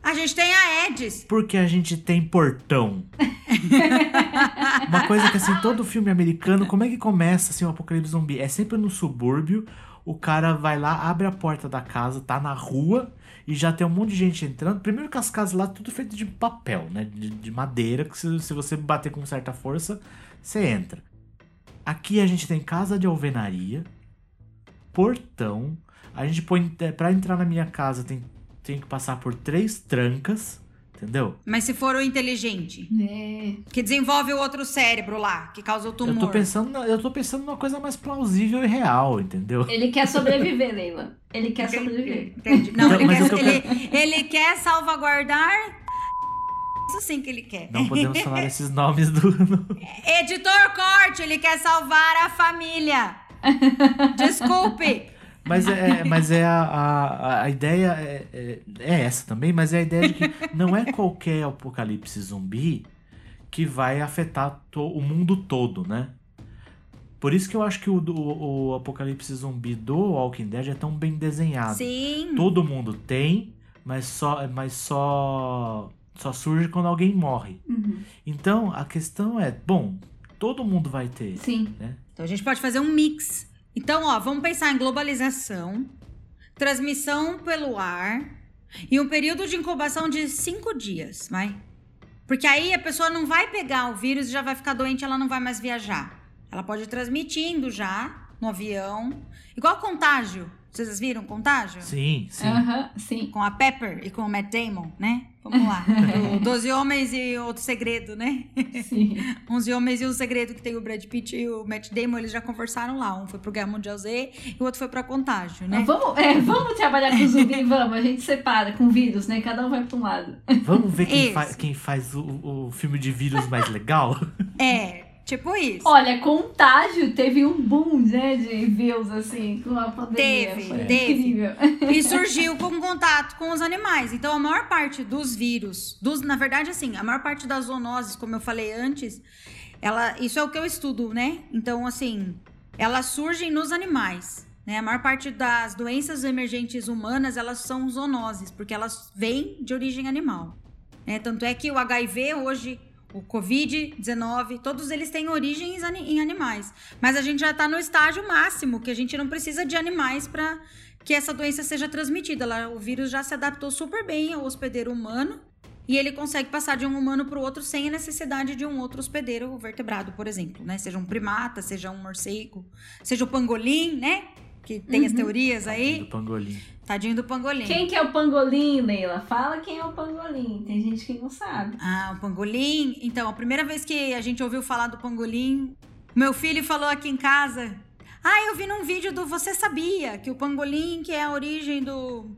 A gente tem a Edis. Porque a gente tem portão. [laughs] Uma coisa que assim, todo filme americano, como é que começa assim o apocalipse zumbi? É sempre no subúrbio, o cara vai lá, abre a porta da casa, tá na rua e já tem um monte de gente entrando. Primeiro que as casas lá tudo feito de papel, né? De, de madeira, que se, se você bater com certa força, você entra. Aqui a gente tem casa de alvenaria, portão. A gente põe. é, Pra entrar na minha casa tem, tem que passar por três trancas, entendeu? Mas se for o inteligente, É. que desenvolve o outro cérebro lá, que causa o tumor. Eu tô pensando, na- eu tô pensando numa coisa mais plausível e real, entendeu? Ele quer sobreviver, Leila. Ele quer sobreviver. Entendi. Não, Não, ele, quer, ele, ele quer salvaguardar. Isso sim que ele quer. Não podemos falar esses nomes do. Editor corte, ele quer salvar a família. [laughs] Desculpe. Mas é, mas é a, a, a ideia é, é, é essa também, mas é a ideia de que não é qualquer apocalipse zumbi que vai afetar to- o mundo todo, né? Por isso que eu acho que o, o, o apocalipse zumbi do Walking Dead é tão bem desenhado. Sim. Todo mundo tem, mas só, mas só, só surge quando alguém morre. Uhum. Então a questão é, bom, todo mundo vai ter, Sim. né? Então a gente pode fazer um mix. Então, ó, vamos pensar em globalização, transmissão pelo ar e um período de incubação de cinco dias, vai? Porque aí a pessoa não vai pegar o vírus e já vai ficar doente, ela não vai mais viajar. Ela pode ir transmitindo já no avião. Igual contágio. Vocês viram contágio? Sim, sim. Sim. Com a Pepper e com o Matt Damon, né? Vamos lá. [laughs] Do Doze Homens e Outro Segredo, né? Sim. [laughs] 11 Homens e um Segredo, que tem o Brad Pitt e o Matt Damon, eles já conversaram lá. Um foi pro Guerra Mundial Z e o outro foi pra Contágio, né? Vamos, é, vamos trabalhar com zumbi, [laughs] vamos. A gente separa com vírus, né? Cada um vai pra um lado. Vamos ver quem, fa quem faz o, o filme de vírus mais legal? É, tipo isso. Olha, contágio teve um boom, né, de views, assim, com a pandemia. Teve, Foi teve. incrível. E surgiu com contato com os animais. Então, a maior parte dos vírus, dos, na verdade, assim, a maior parte das zoonoses, como eu falei antes, ela, isso é o que eu estudo, né? Então, assim, elas surgem nos animais. Né? A maior parte das doenças emergentes humanas, elas são zoonoses, porque elas vêm de origem animal. né? Tanto é que o HIV hoje, o Covid-19, todos eles têm origens em animais. Mas a gente já está no estágio máximo, que a gente não precisa de animais para que essa doença seja transmitida. O vírus já se adaptou super bem ao hospedeiro humano e ele consegue passar de um humano para o outro sem a necessidade de um outro hospedeiro vertebrado, por exemplo, né? Seja um primata, seja um morcego, seja o pangolim, né? Que tem as Uhum. teorias Do aí. pangolim. Tadinho do pangolim. Quem que é o pangolim, Leila? Fala quem é o pangolim. Tem gente que não sabe. Ah, o pangolim. Então, a primeira vez que a gente ouviu falar do pangolim, meu filho falou aqui em casa. Ah, eu vi num vídeo do Você Sabia que o pangolim que é a origem do,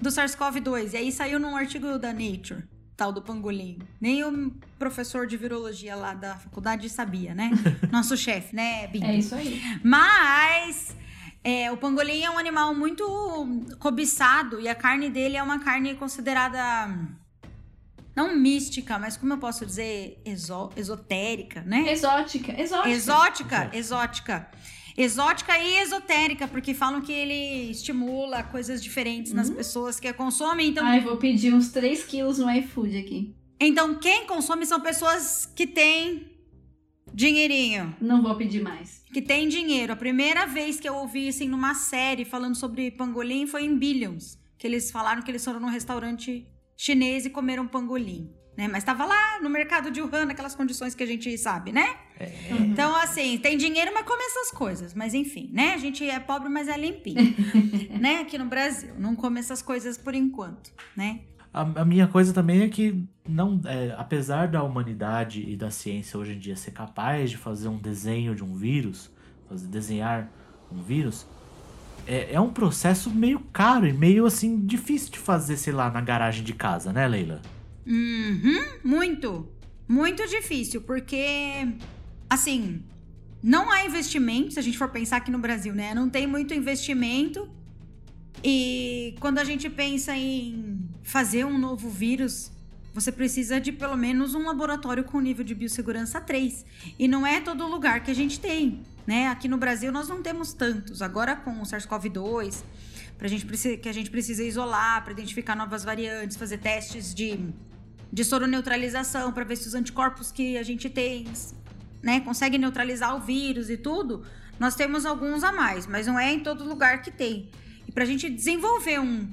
do SARS-CoV-2. E aí saiu num artigo da Nature, tal do pangolim. Nem o professor de virologia lá da faculdade sabia, né? [laughs] Nosso chefe, né, Binho? É isso aí. Mas é, o pangolim é um animal muito cobiçado e a carne dele é uma carne considerada não mística, mas como eu posso dizer, exo- esotérica, né? Exótica. Exótica. Exótica, exótica. Exótica e esotérica, porque falam que ele estimula coisas diferentes nas pessoas que a consomem. Então, Ai, vou pedir uns 3 quilos no iFood aqui. então, quem consome são pessoas que têm dinheirinho. Não vou pedir mais. que tem dinheiro. A primeira vez que eu ouvi assim numa série falando sobre pangolim foi em Billions, que eles falaram que eles foram num restaurante chinês e comeram pangolim, né? Mas tava lá no mercado de Wuhan, naquelas condições que a gente sabe, né? Então assim, tem dinheiro, mas come essas coisas. Mas enfim, né? A gente é pobre, mas é limpinho, [laughs] né? Aqui no Brasil, não come essas coisas por enquanto, né? A, a minha coisa também é que, não, é, apesar da humanidade e da ciência hoje em dia ser capaz de fazer um desenho de um vírus, fazer, desenhar um vírus, é, é um processo meio caro e meio assim difícil de fazer, sei lá, na garagem de casa, né, Leila? Uhum, muito. Muito difícil, porque, assim, não há investimento, se a gente for pensar aqui no Brasil, né? Não tem muito investimento. E quando a gente pensa em fazer um novo vírus, você precisa de pelo menos um laboratório com nível de biossegurança 3. E não é todo lugar que a gente tem, né? Aqui no Brasil nós não temos tantos. Agora com o SARS-CoV-2, pra gente, que a gente precisa isolar para identificar novas variantes, fazer testes de, de soroneutralização para ver se os anticorpos que a gente tem né, conseguem neutralizar o vírus e tudo. Nós temos alguns a mais, mas não é em todo lugar que tem. E pra gente desenvolver um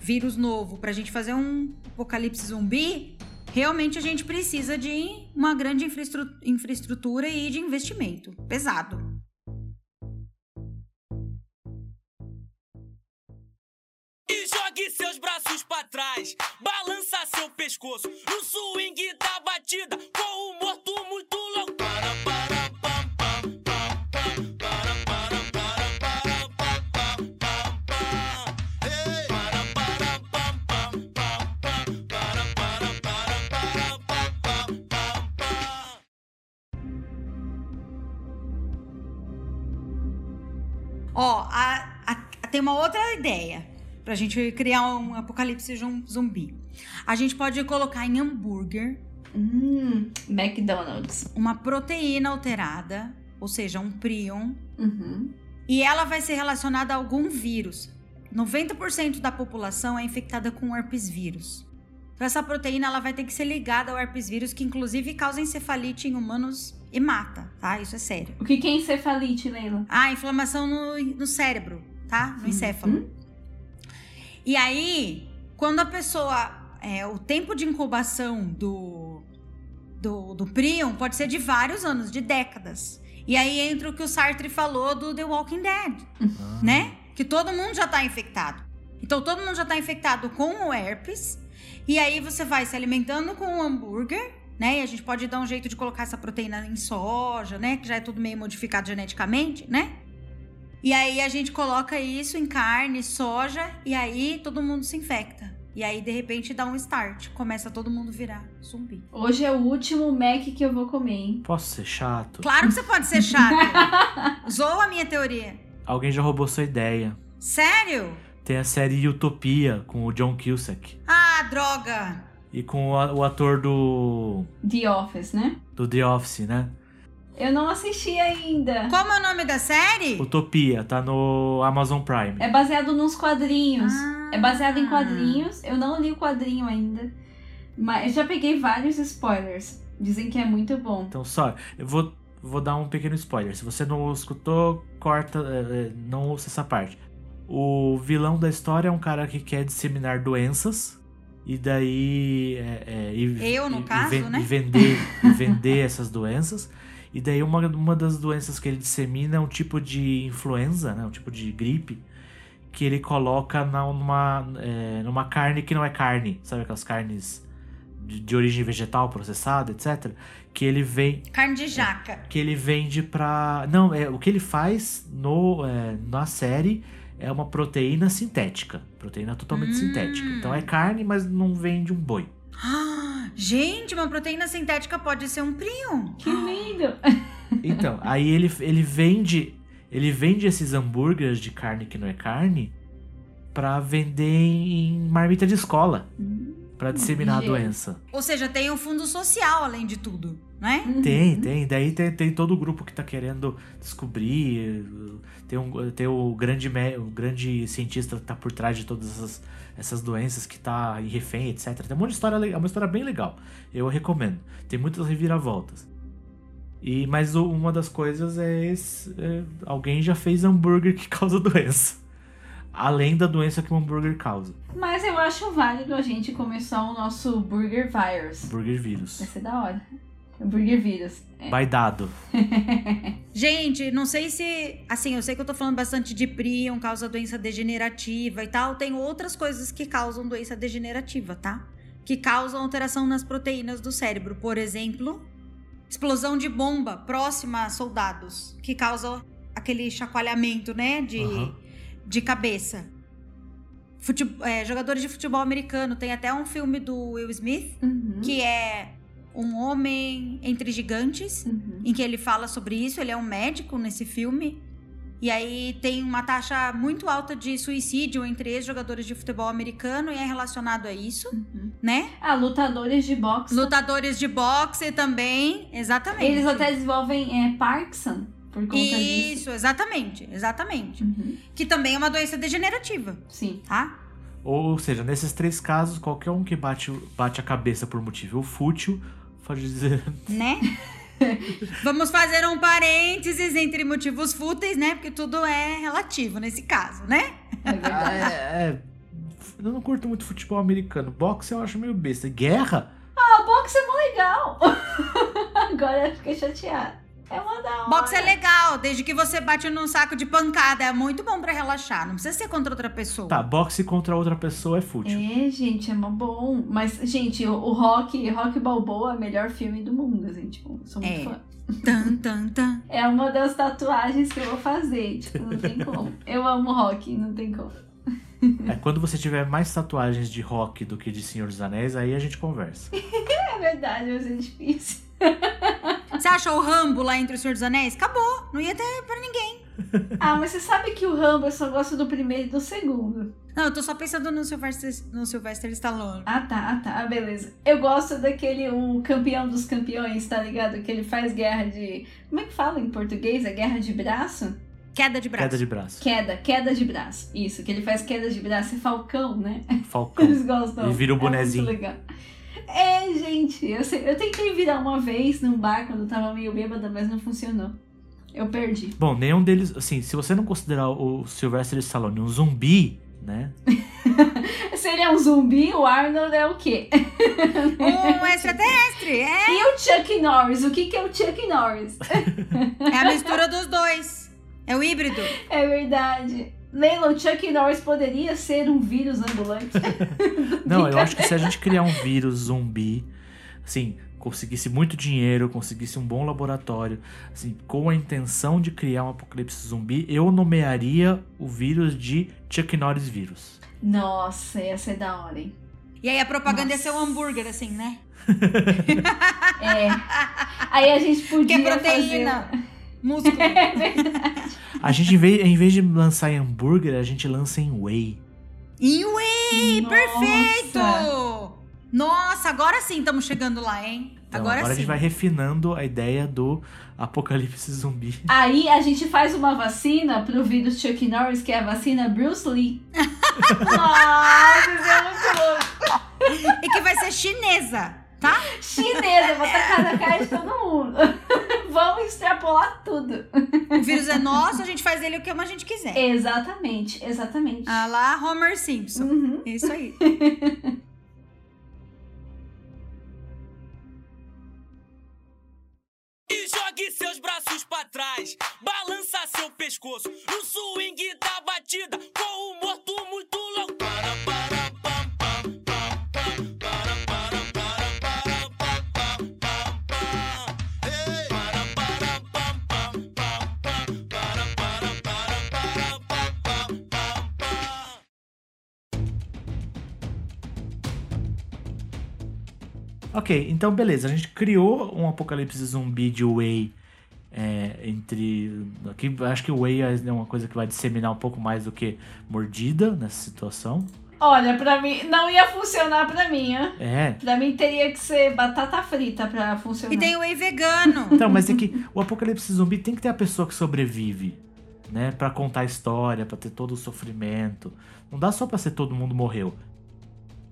vírus novo, pra gente fazer um apocalipse zumbi, realmente a gente precisa de uma grande infraestru- infraestrutura e de investimento pesado. E jogue seus braços pra trás, balança seu pescoço no swing da batida, com o morto muito louco. Para, para, Ó, a- a- tem uma outra ideia pra gente criar um apocalipse zum- zumbi. A gente pode colocar em hambúrguer Hum, McDonald's. uma proteína alterada, ou seja, um prion, Uhum. e ela vai ser relacionada a algum vírus. 90% da população é infectada com herpes vírus. Então essa proteína ela vai ter que ser ligada ao herpes vírus, que inclusive causa encefalite em humanos e mata, tá? Isso é sério. O que que é encefalite, Leila? Ah, inflamação no, no cérebro, tá? No encéfalo. E aí, quando a pessoa. é, o tempo de incubação do, do, do prion pode ser de vários anos, de décadas. E aí entra o que o Sartre falou do The Walking Dead, né? Que todo mundo já tá infectado. Então todo mundo já tá infectado com o herpes. E aí você vai se alimentando com o hambúrguer, né? E a gente pode dar um jeito de colocar essa proteína em soja, né? Que já é tudo meio modificado geneticamente, né? E aí a gente coloca isso em carne, soja, e aí todo mundo se infecta. E aí, de repente, dá um start. Começa todo mundo virar zumbi. Hoje é o último Mac que eu vou comer, hein? Posso ser chato? Claro que você pode ser chato. [laughs] Zoa a minha teoria. Alguém já roubou sua ideia. Sério? Tem a série Utopia com o John Cusack. Ah, droga. E com o, ator do, The Office, né? do The Office, né? Eu não assisti ainda. Como é o nome da série? Utopia, tá no Amazon Prime. É baseado nos quadrinhos. Ah. É baseado em quadrinhos. Eu não li o quadrinho ainda. Mas eu já peguei vários spoilers. Dizem que é muito bom. Então, só, eu vou, vou dar um pequeno spoiler. Se você não escutou, corta, é, é, não ouça essa parte. O vilão da história é um cara que quer disseminar doenças. E daí. é, é, e, Eu, no e- e caso, ven- né? E vender, e vender essas doenças. E daí, uma, uma das doenças que ele dissemina é um tipo de influenza, né? Um tipo de gripe. Que ele coloca na, numa, é, numa carne que não é carne. Sabe aquelas carnes de, de origem vegetal processada, etc. Que ele vem Carne de jaca. que ele vende pra. Não, é o que ele faz no, é, na série é uma proteína sintética. Proteína totalmente Hum. sintética. Então é carne, mas não vende um boi. Ah, gente, uma proteína sintética pode ser um prion. Que lindo! Então, aí ele, ele vende. Ele vende esses hambúrgueres de carne que não é carne pra vender em marmita de escola. Pra disseminar a gente. doença. Ou seja, tem um fundo social além de tudo, né? Tem, tem. Daí tem, tem todo o grupo que tá querendo descobrir. Tem, um, tem o, grande, o grande cientista que tá por trás de todas essas, essas doenças que tá em refém, etc. Tem um monte de história legal. É uma história bem legal. Eu recomendo. Tem muitas reviravoltas. E, mas uma das coisas é, esse, é, alguém já fez hambúrguer que [laughs] causa doença. Além da doença que o hambúrguer causa. Mas eu acho válido a gente começar o nosso Burger Virus. Hambúrguer vírus. Vai ser da hora. Hambúrguer vírus. É. Baidado. [laughs] Gente, não sei se. Assim, eu sei que eu tô falando bastante de prion, causa doença degenerativa e tal. Tem outras coisas que causam doença degenerativa, tá? Que causam alteração nas proteínas do cérebro. Por exemplo, explosão de bomba próxima a soldados, que causa aquele chacoalhamento, né? De, Aham. de cabeça. Fute- é, jogadores de futebol americano. Tem até um filme do Will Smith, Uhum. que é um homem entre gigantes Uhum. em que ele fala sobre isso. Ele é um médico nesse filme. E aí tem uma taxa muito alta de suicídio entre ex-jogadores de futebol americano e é relacionado a isso, Uhum. né? Ah, lutadores de boxe. Lutadores de boxe também, exatamente. Eles até desenvolvem é, Parkinson por conta disso. Isso, exatamente, exatamente. Uhum. Que também é uma doença degenerativa, Sim. tá? Ou seja, nesses três casos, qualquer um que bate, bate a cabeça por motivo fútil, pode dizer. Né? [laughs] Vamos fazer um parênteses entre motivos fúteis, né? Porque tudo é relativo nesse caso, né? É verdade. [laughs] é, é, eu não curto muito futebol americano. Boxe eu acho meio besta. Guerra? Ah, boxe é mó legal. [laughs] Agora eu fiquei chateada. É uma da hora. Boxe é legal, desde que você bate num saco de pancada. É muito bom pra relaxar. Não precisa ser contra outra pessoa. Tá, boxe contra outra pessoa é fútil. É, gente, é mó bom. Mas, gente, o, o Rock, Rock Balboa é o melhor filme do mundo, gente. Tipo, sou muito É. fã. Tan, tan, tan. [laughs] É uma das tatuagens que eu vou fazer. Tipo, não tem como. Eu amo rock, não tem como. É, quando você tiver mais tatuagens de rock do que de Senhor dos Anéis, aí a gente conversa. [laughs] É verdade, mas é difícil. Você achou o Rambo lá entre o Senhor dos Anéis? Acabou. Não ia ter pra ninguém. [laughs] Ah, mas você sabe que o Rambo eu só gosto do primeiro e do segundo. Não, eu tô só pensando no Sylvester, no Sylvester Stallone. Ah, tá, ah, tá, ah, beleza. Eu gosto daquele, o campeão dos campeões, tá ligado? Que ele faz guerra de. Como é que fala em português? É guerra de braço? Queda de braço. Queda de braço. Queda, queda de braço. Isso, que ele faz queda de braço. É falcão, né? Falcão. [laughs] Eles gostam. Ele vira o É bonezinho. muito legal. É, gente, eu, sei- eu tentei virar uma vez num bar quando eu tava meio bêbada, mas não funcionou. Eu perdi. Bom, nenhum deles. Assim, se você não considerar o Sylvester Stallone um zumbi, né? [laughs] Se ele é um zumbi, o Arnold é o quê? [laughs] Um extraterrestre. É, E o Chuck Norris? O que, que é o Chuck Norris? [laughs] é a mistura dos dois. É o híbrido. É verdade. Leila, o Chuck Norris poderia ser um vírus ambulante. [laughs] Não, eu acho que se a gente criar um vírus zumbi, assim, conseguisse muito dinheiro, conseguisse um bom laboratório, assim, com a intenção de criar um apocalipse zumbi, eu nomearia o vírus de Chuck Norris vírus. Nossa, ia ser da hora, hein? E aí a propaganda ia ser um Nossa. hambúrguer, assim, né? [laughs] É. Aí a gente Que podia é proteína. fazer... Músculo. [laughs] É verdade. A gente, em vez, em vez de lançar em hambúrguer, a gente lança em whey. E whey, Nossa. perfeito! Nossa, agora sim estamos chegando lá, hein? Então, agora, agora a gente vai refinando a ideia do apocalipse zumbi. Aí a gente faz uma vacina pro vírus Chuck Norris, que é a vacina Bruce Lee. [laughs] Nossa, isso é muito louco. E que vai ser chinesa, tá? Chinesa, vou tacar na cara de todo mundo. [laughs] Vamos extrapolar tudo. O vírus é nosso, a gente faz ele o que a gente quiser. Exatamente, exatamente. Ah lá, Homer Simpson. Uhum. Isso aí. [laughs] E jogue seus braços pra trás, balança seu pescoço no swing da batida, com o morto muito louco. Ok, então beleza. A gente criou um apocalipse zumbi de whey é, entre. Aqui, acho que o whey é uma coisa que vai disseminar um pouco mais do que mordida nessa situação. Olha, pra mim, não ia funcionar pra mim, hein? É. Pra mim teria que ser batata frita pra funcionar. E tem o whey vegano. [laughs] Então, mas é que o apocalipse zumbi tem que ter a pessoa que sobrevive, né? Pra contar a história, pra ter todo o sofrimento. Não dá só pra ser todo mundo morreu.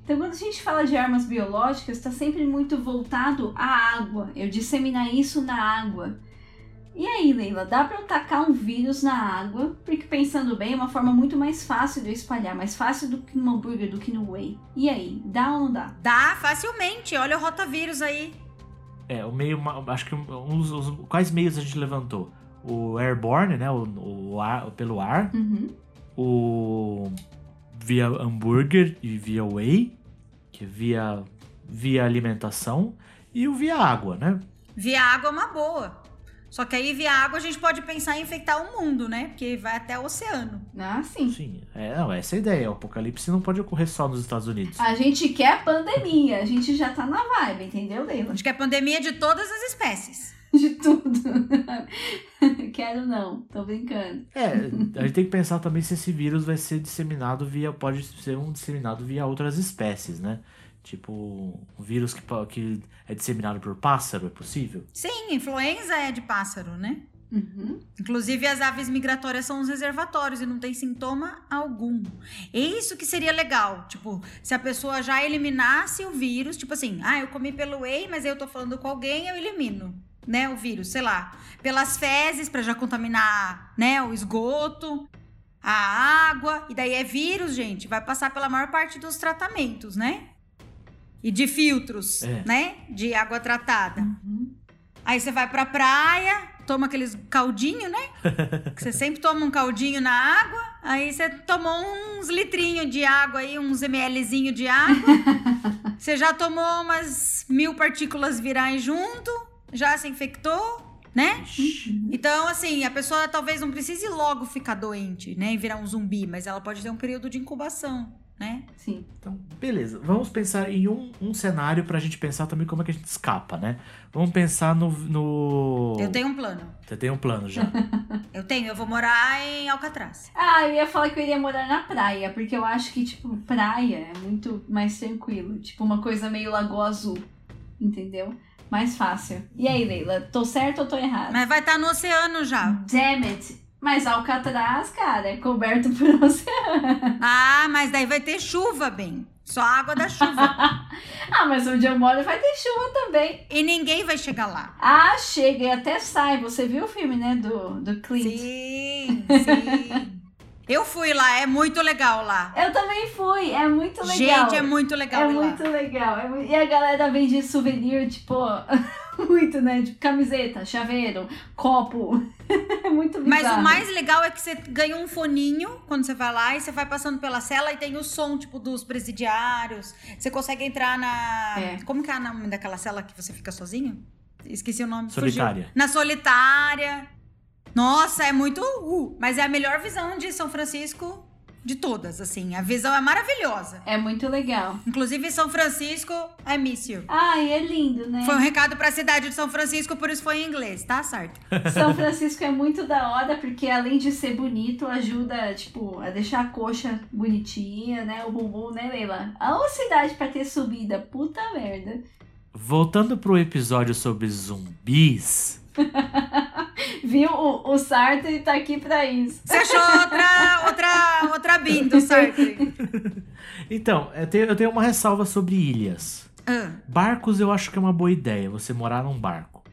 Então, quando a gente fala de armas biológicas, está sempre muito voltado à água. Eu disseminar isso na água. E aí, Leila, dá pra eu tacar um vírus na água? Porque pensando bem, é uma forma muito mais fácil de eu espalhar. Mais fácil do que no hambúrguer, do que no whey. E aí, dá ou não dá? Dá facilmente. Olha o rotavírus aí. É, o meio. Acho que um dos. os- quais meios a gente levantou? O airborne, né? O, o ar, pelo ar. Uhum. O. Via hambúrguer e via whey. Que é via. Via alimentação. E o via água, né? Via água é uma boa. Só que aí via água a gente pode pensar em infectar o mundo, né? Porque vai até o oceano. Ah, sim. Sim, é, não, essa é a ideia. O apocalipse não pode ocorrer só nos Estados Unidos. A gente quer pandemia, a gente já tá na vibe, entendeu, Leila? Acho que é pandemia de todas as espécies. De tudo. [laughs] Quero não, tô brincando. É, a gente tem que pensar também se esse vírus vai ser disseminado via. Pode ser um disseminado via outras espécies, né? Tipo, um vírus que, que é disseminado por pássaro, é possível? Sim, influenza é de pássaro, né? Uhum. Inclusive, as aves migratórias são os reservatórios e não tem sintoma algum. É isso que seria legal. Tipo, se a pessoa já eliminasse o vírus, tipo assim, ah, eu comi pelo whey, mas eu tô falando com alguém, eu elimino, né, o vírus, sei lá, pelas fezes para já contaminar, né, o esgoto, a água, e daí é vírus, gente, vai passar pela maior parte dos tratamentos, né? E de filtros, É. né? De água tratada. Uhum. Aí você vai pra praia, toma aqueles caldinho, né? Que [laughs] você sempre toma um caldinho na água. Aí você tomou uns litrinhos de água aí, uns mlzinho de água. [laughs] você já tomou umas mil partículas virais junto, já se infectou, né? Ixi. Então, assim, a pessoa talvez não precise logo ficar doente, né? E virar um zumbi, mas ela pode ter um período de incubação, né? Sim. Então, beleza. Vamos pensar em um, um cenário pra gente pensar também como é que a gente escapa, né? Vamos pensar no. no... Eu tenho um plano. Você tem um plano já. [laughs] Eu tenho, eu vou morar em Alcatraz. Ah, eu ia falar que eu iria morar na praia, porque eu acho que, tipo, praia é muito mais tranquilo. Tipo, uma coisa meio Lagoa Azul, entendeu? Mais fácil. E aí, Leila, tô certo ou tô errado? Mas vai estar no oceano já. Damn it! Mas Alcatraz, cara, é coberto por [laughs] oceano. Ah, mas daí vai ter chuva, bem. Só água da chuva. [laughs] Ah, mas onde eu moro vai ter chuva também. e ninguém vai chegar lá. Ah, chega e até sai. Você viu o filme, né, do, do Clint? Sim, sim. Eu fui lá, é muito legal lá. Eu também fui, é muito legal. Gente, é muito legal É ir lá. muito legal. é mu- E a galera vende souvenir, tipo, [laughs] muito, né? Tipo, camiseta, chaveiro, copo. [laughs] é muito bizarro. Mas o mais legal é que você ganha um foninho quando você vai lá e você vai passando pela cela e tem o som, tipo, dos presidiários. Você consegue entrar na. É. Como que é o nome daquela cela que você fica sozinho? Esqueci o nome. fugiu. Solitária. Na solitária. Nossa, é muito. Uh, mas é a melhor visão de São Francisco de todas, assim. A visão é maravilhosa. É muito legal. Inclusive, São Francisco, I miss you. Ai, é lindo, né? Foi um recado pra cidade de São Francisco, por isso foi em inglês, tá certo? [laughs] São Francisco é muito da hora, porque além de ser bonito, ajuda, tipo, a deixar a coxa bonitinha, né? O bumbum, né, Leila? A cidade pra ter subida, puta merda. Voltando pro episódio sobre zumbis. [laughs] Viu? O, o Sartre tá aqui pra isso. Você achou outra, outra, outra bindo, Sartre? [laughs] Então, eu tenho, eu tenho uma ressalva sobre ilhas. Ah, Barcos eu acho que é uma boa ideia, você morar num barco.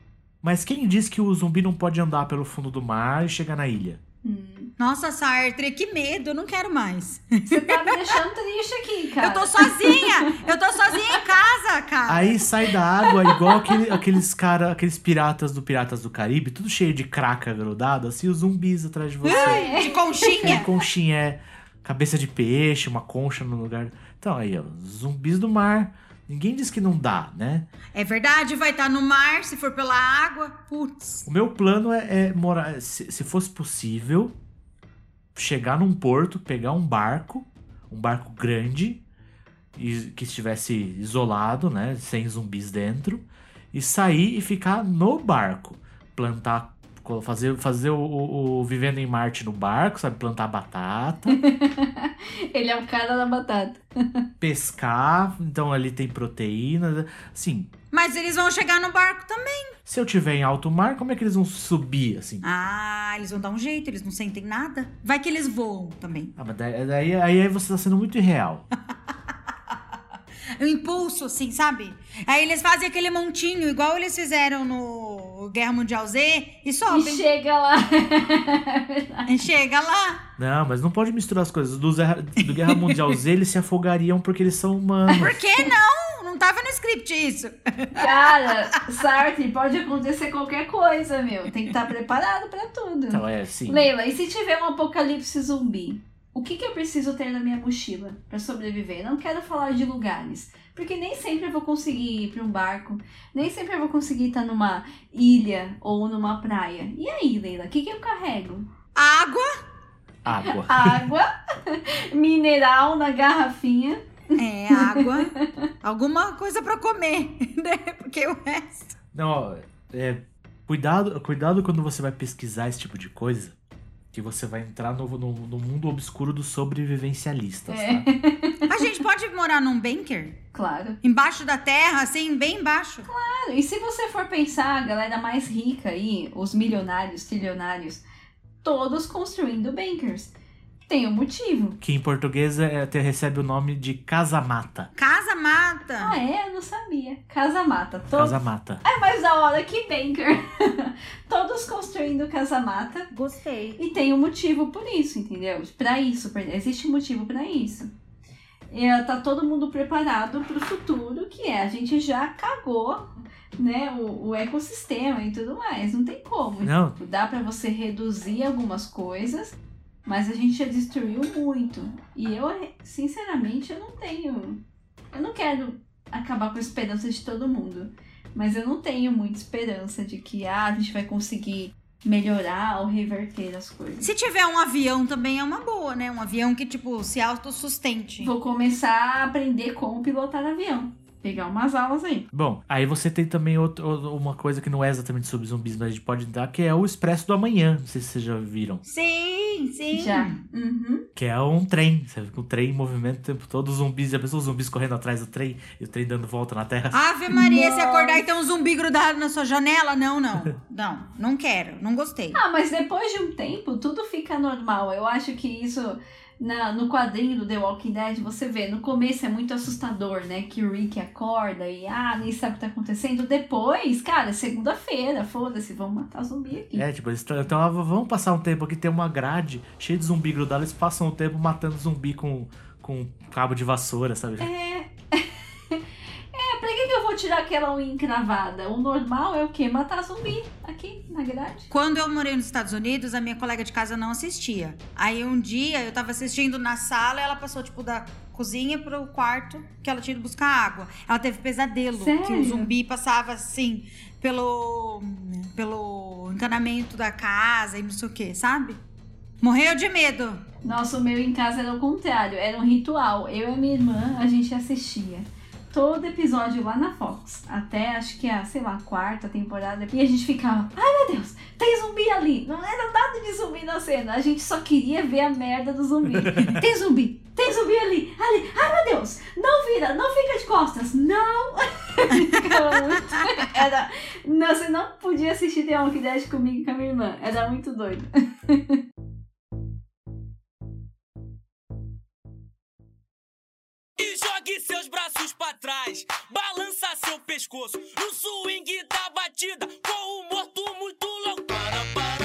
Mas quem diz que o zumbi não pode andar pelo fundo do mar e chegar na ilha? Hum. Nossa, Sartre, que medo, eu não quero mais. Você tá me deixando triste aqui, [laughs] cara. Eu tô sozinha! Eu tô sozinha em casa, cara! Aí sai da água igual aquele- aqueles cara, aqueles piratas do Piratas do Caribe, tudo cheio de craca grudada, assim, os zumbis atrás de você. De conchinha! conchinha, é, cabeça de peixe, uma concha no lugar. Então aí, ó, zumbis do mar. Ninguém diz que não dá, né? É verdade, vai estar no mar, se for pela água. Putz. O meu plano é, é morar, se, se fosse possível, chegar num porto, pegar um barco, um barco grande, e, que estivesse isolado, né, sem zumbis dentro, e sair e ficar no barco, plantar, fazer, fazer o, o- o vivendo em Marte no barco, sabe, plantar batata, [laughs] Ele é o cara da batata. pescar, então ali tem proteína, assim. Mas eles vão chegar no barco também. Se eu tiver em alto mar, como é que eles vão subir assim? Ah, eles vão dar um jeito, eles não sentem nada. Vai que eles voam também. Ah, mas daí, daí aí você tá sendo muito irreal. [laughs] Um impulso, assim, sabe? Aí eles fazem aquele montinho, igual eles fizeram no Guerra Mundial Z, e E sobem. chega lá. [laughs] E chega lá. Não, mas não pode misturar as coisas. Do, Zé- do Guerra Mundial Z, eles se afogariam porque eles são humanos. Por que não? não tava no script isso. Cara, Sartre, pode acontecer qualquer coisa, meu. Tem que estar preparado pra tudo. Então é assim. Leila, e se tiver um apocalipse zumbi? O que, que eu preciso ter na minha mochila pra sobreviver? Não quero falar de lugares, porque nem sempre eu vou conseguir ir pra um barco, nem sempre eu vou conseguir estar numa ilha ou numa praia. E aí, Leila, o que, que eu carrego? Água, Água. [laughs] Água, [laughs] mineral na garrafinha. é, água. Alguma coisa pra comer, [laughs] né? Porque o resto. Não, ó, é, cuidado, cuidado quando você vai pesquisar esse tipo de coisa, que você vai entrar no, no, no mundo obscuro dos sobrevivencialistas, É. tá? [laughs] A gente pode morar num bunker? Claro. Embaixo da terra, assim, bem embaixo. E se você for pensar, a galera mais rica aí, os milionários, trilionários, todos construindo bunkers. Tem um motivo. Que em português é, até recebe o nome de casa-mata. Casa mata. Ah, é? Eu não sabia. Casa mata. Todo... Casa-mata. É mais da hora que bunker. [laughs] todos construindo casa mata. Gostei. E tem um motivo por isso, entendeu? Pra isso, per- existe um motivo pra isso. E, eh, tá todo mundo preparado pro futuro, que é a gente já cagou, né, o, o ecossistema e tudo mais. Não tem como. Não, Dá pra você reduzir algumas coisas, mas a gente já destruiu muito. E eu, sinceramente, eu não tenho. Eu não quero acabar com a esperança de todo mundo. Mas eu não tenho muita esperança de que ah, a gente vai conseguir melhorar ou reverter as coisas. Se tiver um avião também é uma boa, né? Um avião que, tipo, se autossustente. Vou começar a aprender como pilotar avião. Pegar umas aulas aí. Bom, aí você tem também outro, uma coisa que não é exatamente sobre zumbis, mas a gente pode dar, que é o Expresso do Amanhã. Não sei se vocês já viram. Sim, sim. Já. Uhum. Que é um trem. Você fica o trem em movimento o tempo todo, os zumbis, já pensou os zumbis correndo atrás do trem e o trem dando volta na terra? Ave Maria, se Nossa. acordar e ter um zumbi grudado na sua janela? Não, não. [laughs] Não, não quero. Não gostei. Ah, mas depois de um tempo, tudo fica normal. Eu acho que isso, na, no quadrinho do The Walking Dead, você vê, no começo é muito assustador, né? Que o Rick acorda e, ah, nem sabe o que tá acontecendo. Depois, cara, é segunda-feira, foda-se, vamos matar zumbi aqui. É, tipo, eles tão- então ah, vamos passar um tempo aqui, tem uma grade cheia de zumbi grudado, eles passam o tempo matando zumbi com, com cabo de vassoura, sabe? É, [laughs] pra que, que eu vou tirar aquela unha encravada? O normal é o quê? Matar zumbi aqui na grade. Quando eu morei nos Estados Unidos, a minha colega de casa não assistia. Aí um dia eu tava assistindo na sala, ela passou, tipo, da cozinha pro quarto que ela tinha ido buscar água. Ela teve pesadelo. Sério? Que o zumbi passava assim pelo, pelo encanamento da casa e não sei o que, sabe? Morreu de medo. Nossa, o meu em casa era o contrário, era um ritual. Eu e minha irmã, a gente assistia todo episódio lá na Fox, até acho que a, sei lá, quarta temporada. E a gente ficava, ai meu Deus, tem zumbi ali. Não era nada de zumbi na cena, a gente só queria ver a merda do zumbi. [laughs] tem zumbi, tem zumbi ali, ali. Ai meu Deus, não vira, não fica de costas, não. [laughs] Ficava muito- era, não, você não podia assistir The Walking Dead comigo e com a minha irmã, era muito doido. [laughs] Jogue seus braços pra trás, balança seu pescoço no swing da batida, com o morto muito louco. Para, para,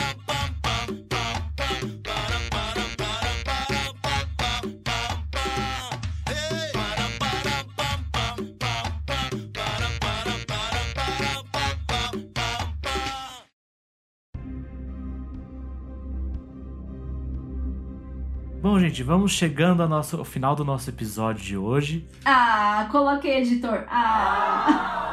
Bom, gente, vamos chegando ao, nosso, ao final do nosso episódio de hoje. Ah, coloquei editor. Ah.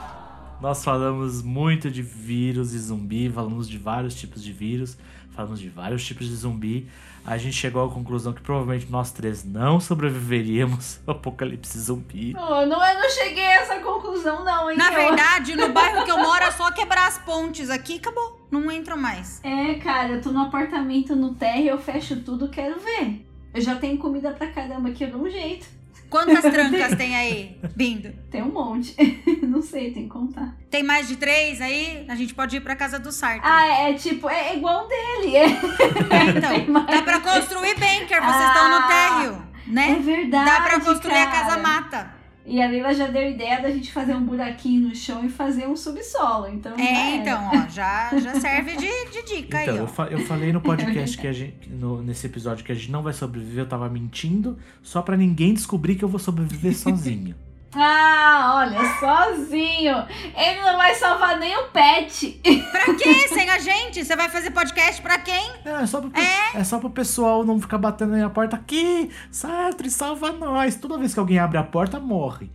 [laughs] Nós falamos muito de vírus e zumbi, falamos de vários tipos de vírus, falamos de vários tipos de zumbi. A gente chegou à conclusão que provavelmente nós três não sobreviveríamos ao apocalipse zumbi. Oh, não, eu não cheguei a essa conclusão, não, hein? Na Eu- verdade, no bairro que eu moro é só quebrar as pontes aqui e acabou. Não entram mais. É, cara, eu tô no apartamento no térreo, eu fecho tudo, quero ver. Eu já tenho comida pra caramba aqui, eu dou um jeito. Quantas [laughs] trancas tem aí vindo? Tem um monte. [laughs] não sei, tem que contar. Tem mais de três aí? A gente pode ir pra casa do Sartre. Ah, é, é tipo, é igual dele. É, [laughs] então, dá pra construir bunker, vocês estão no Ah, térreo, é né? verdade. Dá pra construir a cara. casa mata. E a Leila já deu ideia da gente fazer um buraquinho no chão e fazer um subsolo. Então, É, então, ó, já, já serve de, de dica Então, aí, eu, fa- eu falei no podcast que a gente. no- nesse episódio que a gente não vai sobreviver, eu tava mentindo, só pra ninguém descobrir que eu vou sobreviver [laughs] sozinho. Ah, olha, sozinho. Ele não vai salvar nem o pet. Pra quê? Sem a gente? Você vai fazer podcast pra quem? É, é só pro, é? só pro pessoal não ficar batendo na minha porta aqui. Sartre, salva nós. Toda vez que alguém abre a porta, morre.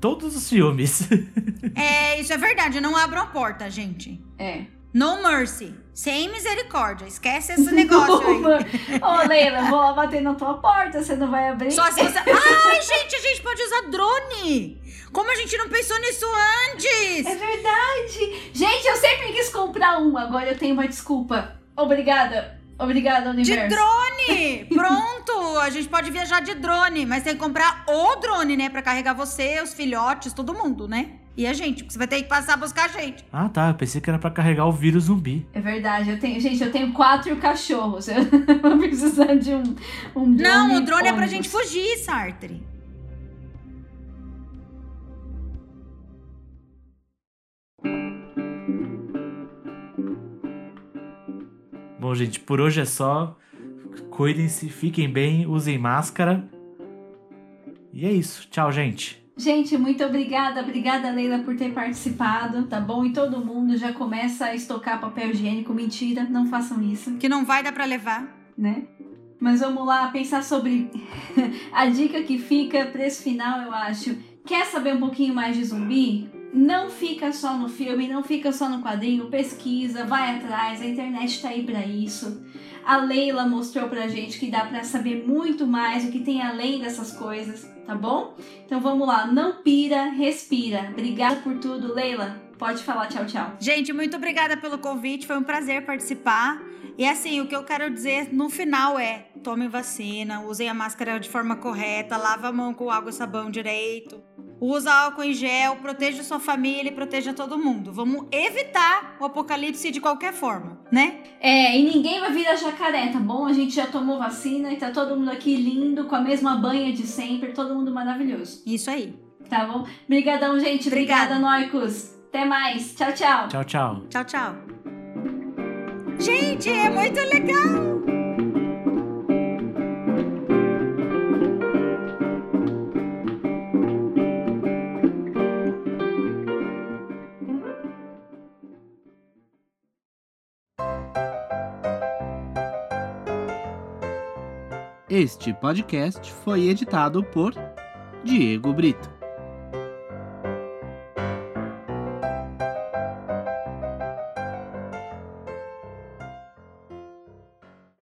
Todos os filmes. [laughs] é, isso é verdade. Não abram a porta, gente. É. No mercy. Sem misericórdia. Esquece esse [laughs] negócio aí. Ô, Leila, vou lá bater na tua porta, você não vai abrir? Só se você. Ai, gente, a gente pode usar drone! Como a gente não pensou nisso antes? É verdade! Gente, eu sempre quis comprar um, agora eu tenho uma desculpa. Obrigada. Obrigada, universo. De drone! [laughs] Pronto! A gente pode viajar de drone, mas tem que comprar o drone, né? Pra carregar você, os filhotes, todo mundo, né? E a gente, porque você vai ter que passar a buscar a gente. Ah, tá. Eu pensei que era pra carregar o vírus zumbi. É verdade. Eu tenho, gente, eu tenho quatro cachorros. [laughs] Eu vou precisar de um, um drone. Não, o drone ônibus. é pra gente fugir, Sartre. Bom, gente, por hoje é só. Cuidem-se, fiquem bem, usem máscara. E é isso. Tchau, gente. Gente, muito obrigada. Obrigada, Leila, por ter participado, tá bom? E todo mundo já começa a estocar papel higiênico. Mentira, não façam isso. Que não vai dar para levar. Né? Mas vamos lá pensar sobre [laughs] a dica que fica para esse final, eu acho. Quer saber um pouquinho mais de zumbi? Não fica só no filme, não fica só no quadrinho, pesquisa, vai atrás, a internet tá aí para isso. A Leila mostrou pra gente que dá para saber muito mais o que tem além dessas coisas, tá bom? Então vamos lá, não pira, respira. Obrigada por tudo, Leila. Pode falar tchau, tchau. Gente, muito obrigada pelo convite, foi um prazer participar. E assim, o que eu quero dizer no final é: tome vacina, usem a máscara de forma correta, lava a mão com água e sabão direito, usa álcool em gel, proteja sua família e proteja todo mundo. Vamos evitar o apocalipse de qualquer forma, né? É, e ninguém vai virar jacaré, tá bom? A gente já tomou vacina e tá todo mundo aqui lindo, com a mesma banha de sempre, todo mundo maravilhoso. Isso aí. Tá bom? Obrigadão, gente. Obrigada, Obrigada Noicos. Até mais. Tchau, tchau. Tchau, tchau. Tchau, tchau. Gente, é muito legal! Este podcast foi editado por Diego Brito.